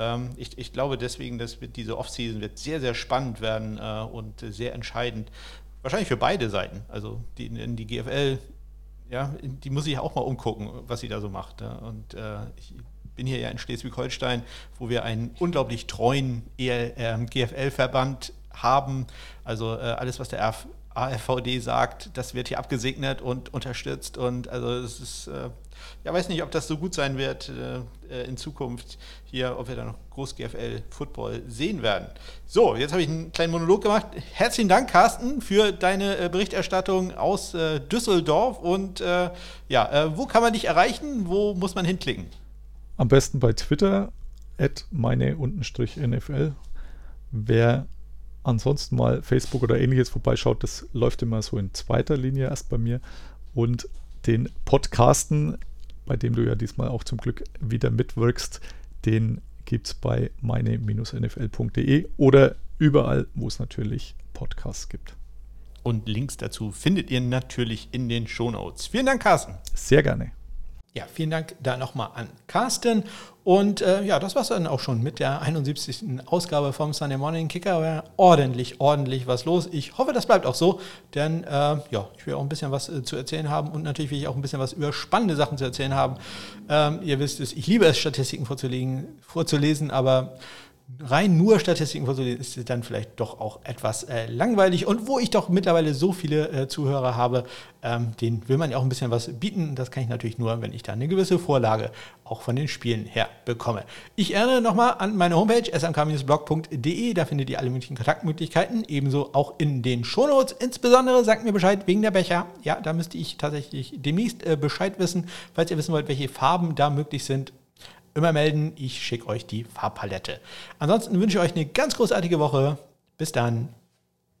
Ähm, ich, ich, glaube deswegen, dass diese Offseason wird sehr, sehr spannend werden äh, und sehr entscheidend. Wahrscheinlich für beide Seiten. Also die, die GFL ja, die muss ich auch mal umgucken, was sie da so macht. Ja. Und äh, ich bin hier ja in Schleswig-Holstein, wo wir einen unglaublich treuen ähm, GFL-Verband haben. Also äh, alles, was der AFVD sagt, das wird hier abgesegnet und unterstützt. Und also es ist, äh, ja, weiß nicht, ob das so gut sein wird äh, in Zukunft hier, ob wir da noch groß GFL-Football sehen werden. So, jetzt habe ich einen kleinen Monolog gemacht. Herzlichen Dank, Carsten, für deine Berichterstattung aus Düsseldorf. Und ja, wo kann man dich erreichen? Wo muss man hinklicken? Am besten bei Twitter, at meine-nfl. Wer ansonsten mal Facebook oder ähnliches vorbeischaut, das läuft immer so in zweiter Linie erst bei mir. Und den Podcasten, bei dem du ja diesmal auch zum Glück wieder mitwirkst, den gibt es bei meine-nfl.de oder überall, wo es natürlich Podcasts gibt. Und Links dazu findet ihr natürlich in den Shownotes. Vielen Dank, Carsten. Sehr gerne. Ja, vielen Dank da nochmal an Carsten. Und äh, ja, das war es dann auch schon mit der 71. Ausgabe vom Sunday Morning Kicker. War ordentlich, ordentlich was los. Ich hoffe, das bleibt auch so, denn äh, ja, ich will auch ein bisschen was äh, zu erzählen haben und natürlich will ich auch ein bisschen was über spannende Sachen zu erzählen haben. Ähm, ihr wisst es, ich liebe es, Statistiken vorzulegen, vorzulesen, aber rein nur Statistiken vorzulesen, ist dann vielleicht doch auch etwas äh, langweilig. Und wo ich doch mittlerweile so viele äh, Zuhörer habe, ähm, denen will man ja auch ein bisschen was bieten. Das kann ich natürlich nur, wenn ich da eine gewisse Vorlage auch von den Spielen her bekomme. Ich erinnere nochmal an meine Homepage smk-blog.de. Da findet ihr alle möglichen Kontaktmöglichkeiten, ebenso auch in den Shownotes. Insbesondere sagt mir Bescheid wegen der Becher. Ja, da müsste ich tatsächlich demnächst äh, Bescheid wissen, falls ihr wissen wollt, welche Farben da möglich sind immer melden. Ich schicke euch die Farbpalette. Ansonsten wünsche ich euch eine ganz großartige Woche. Bis dann.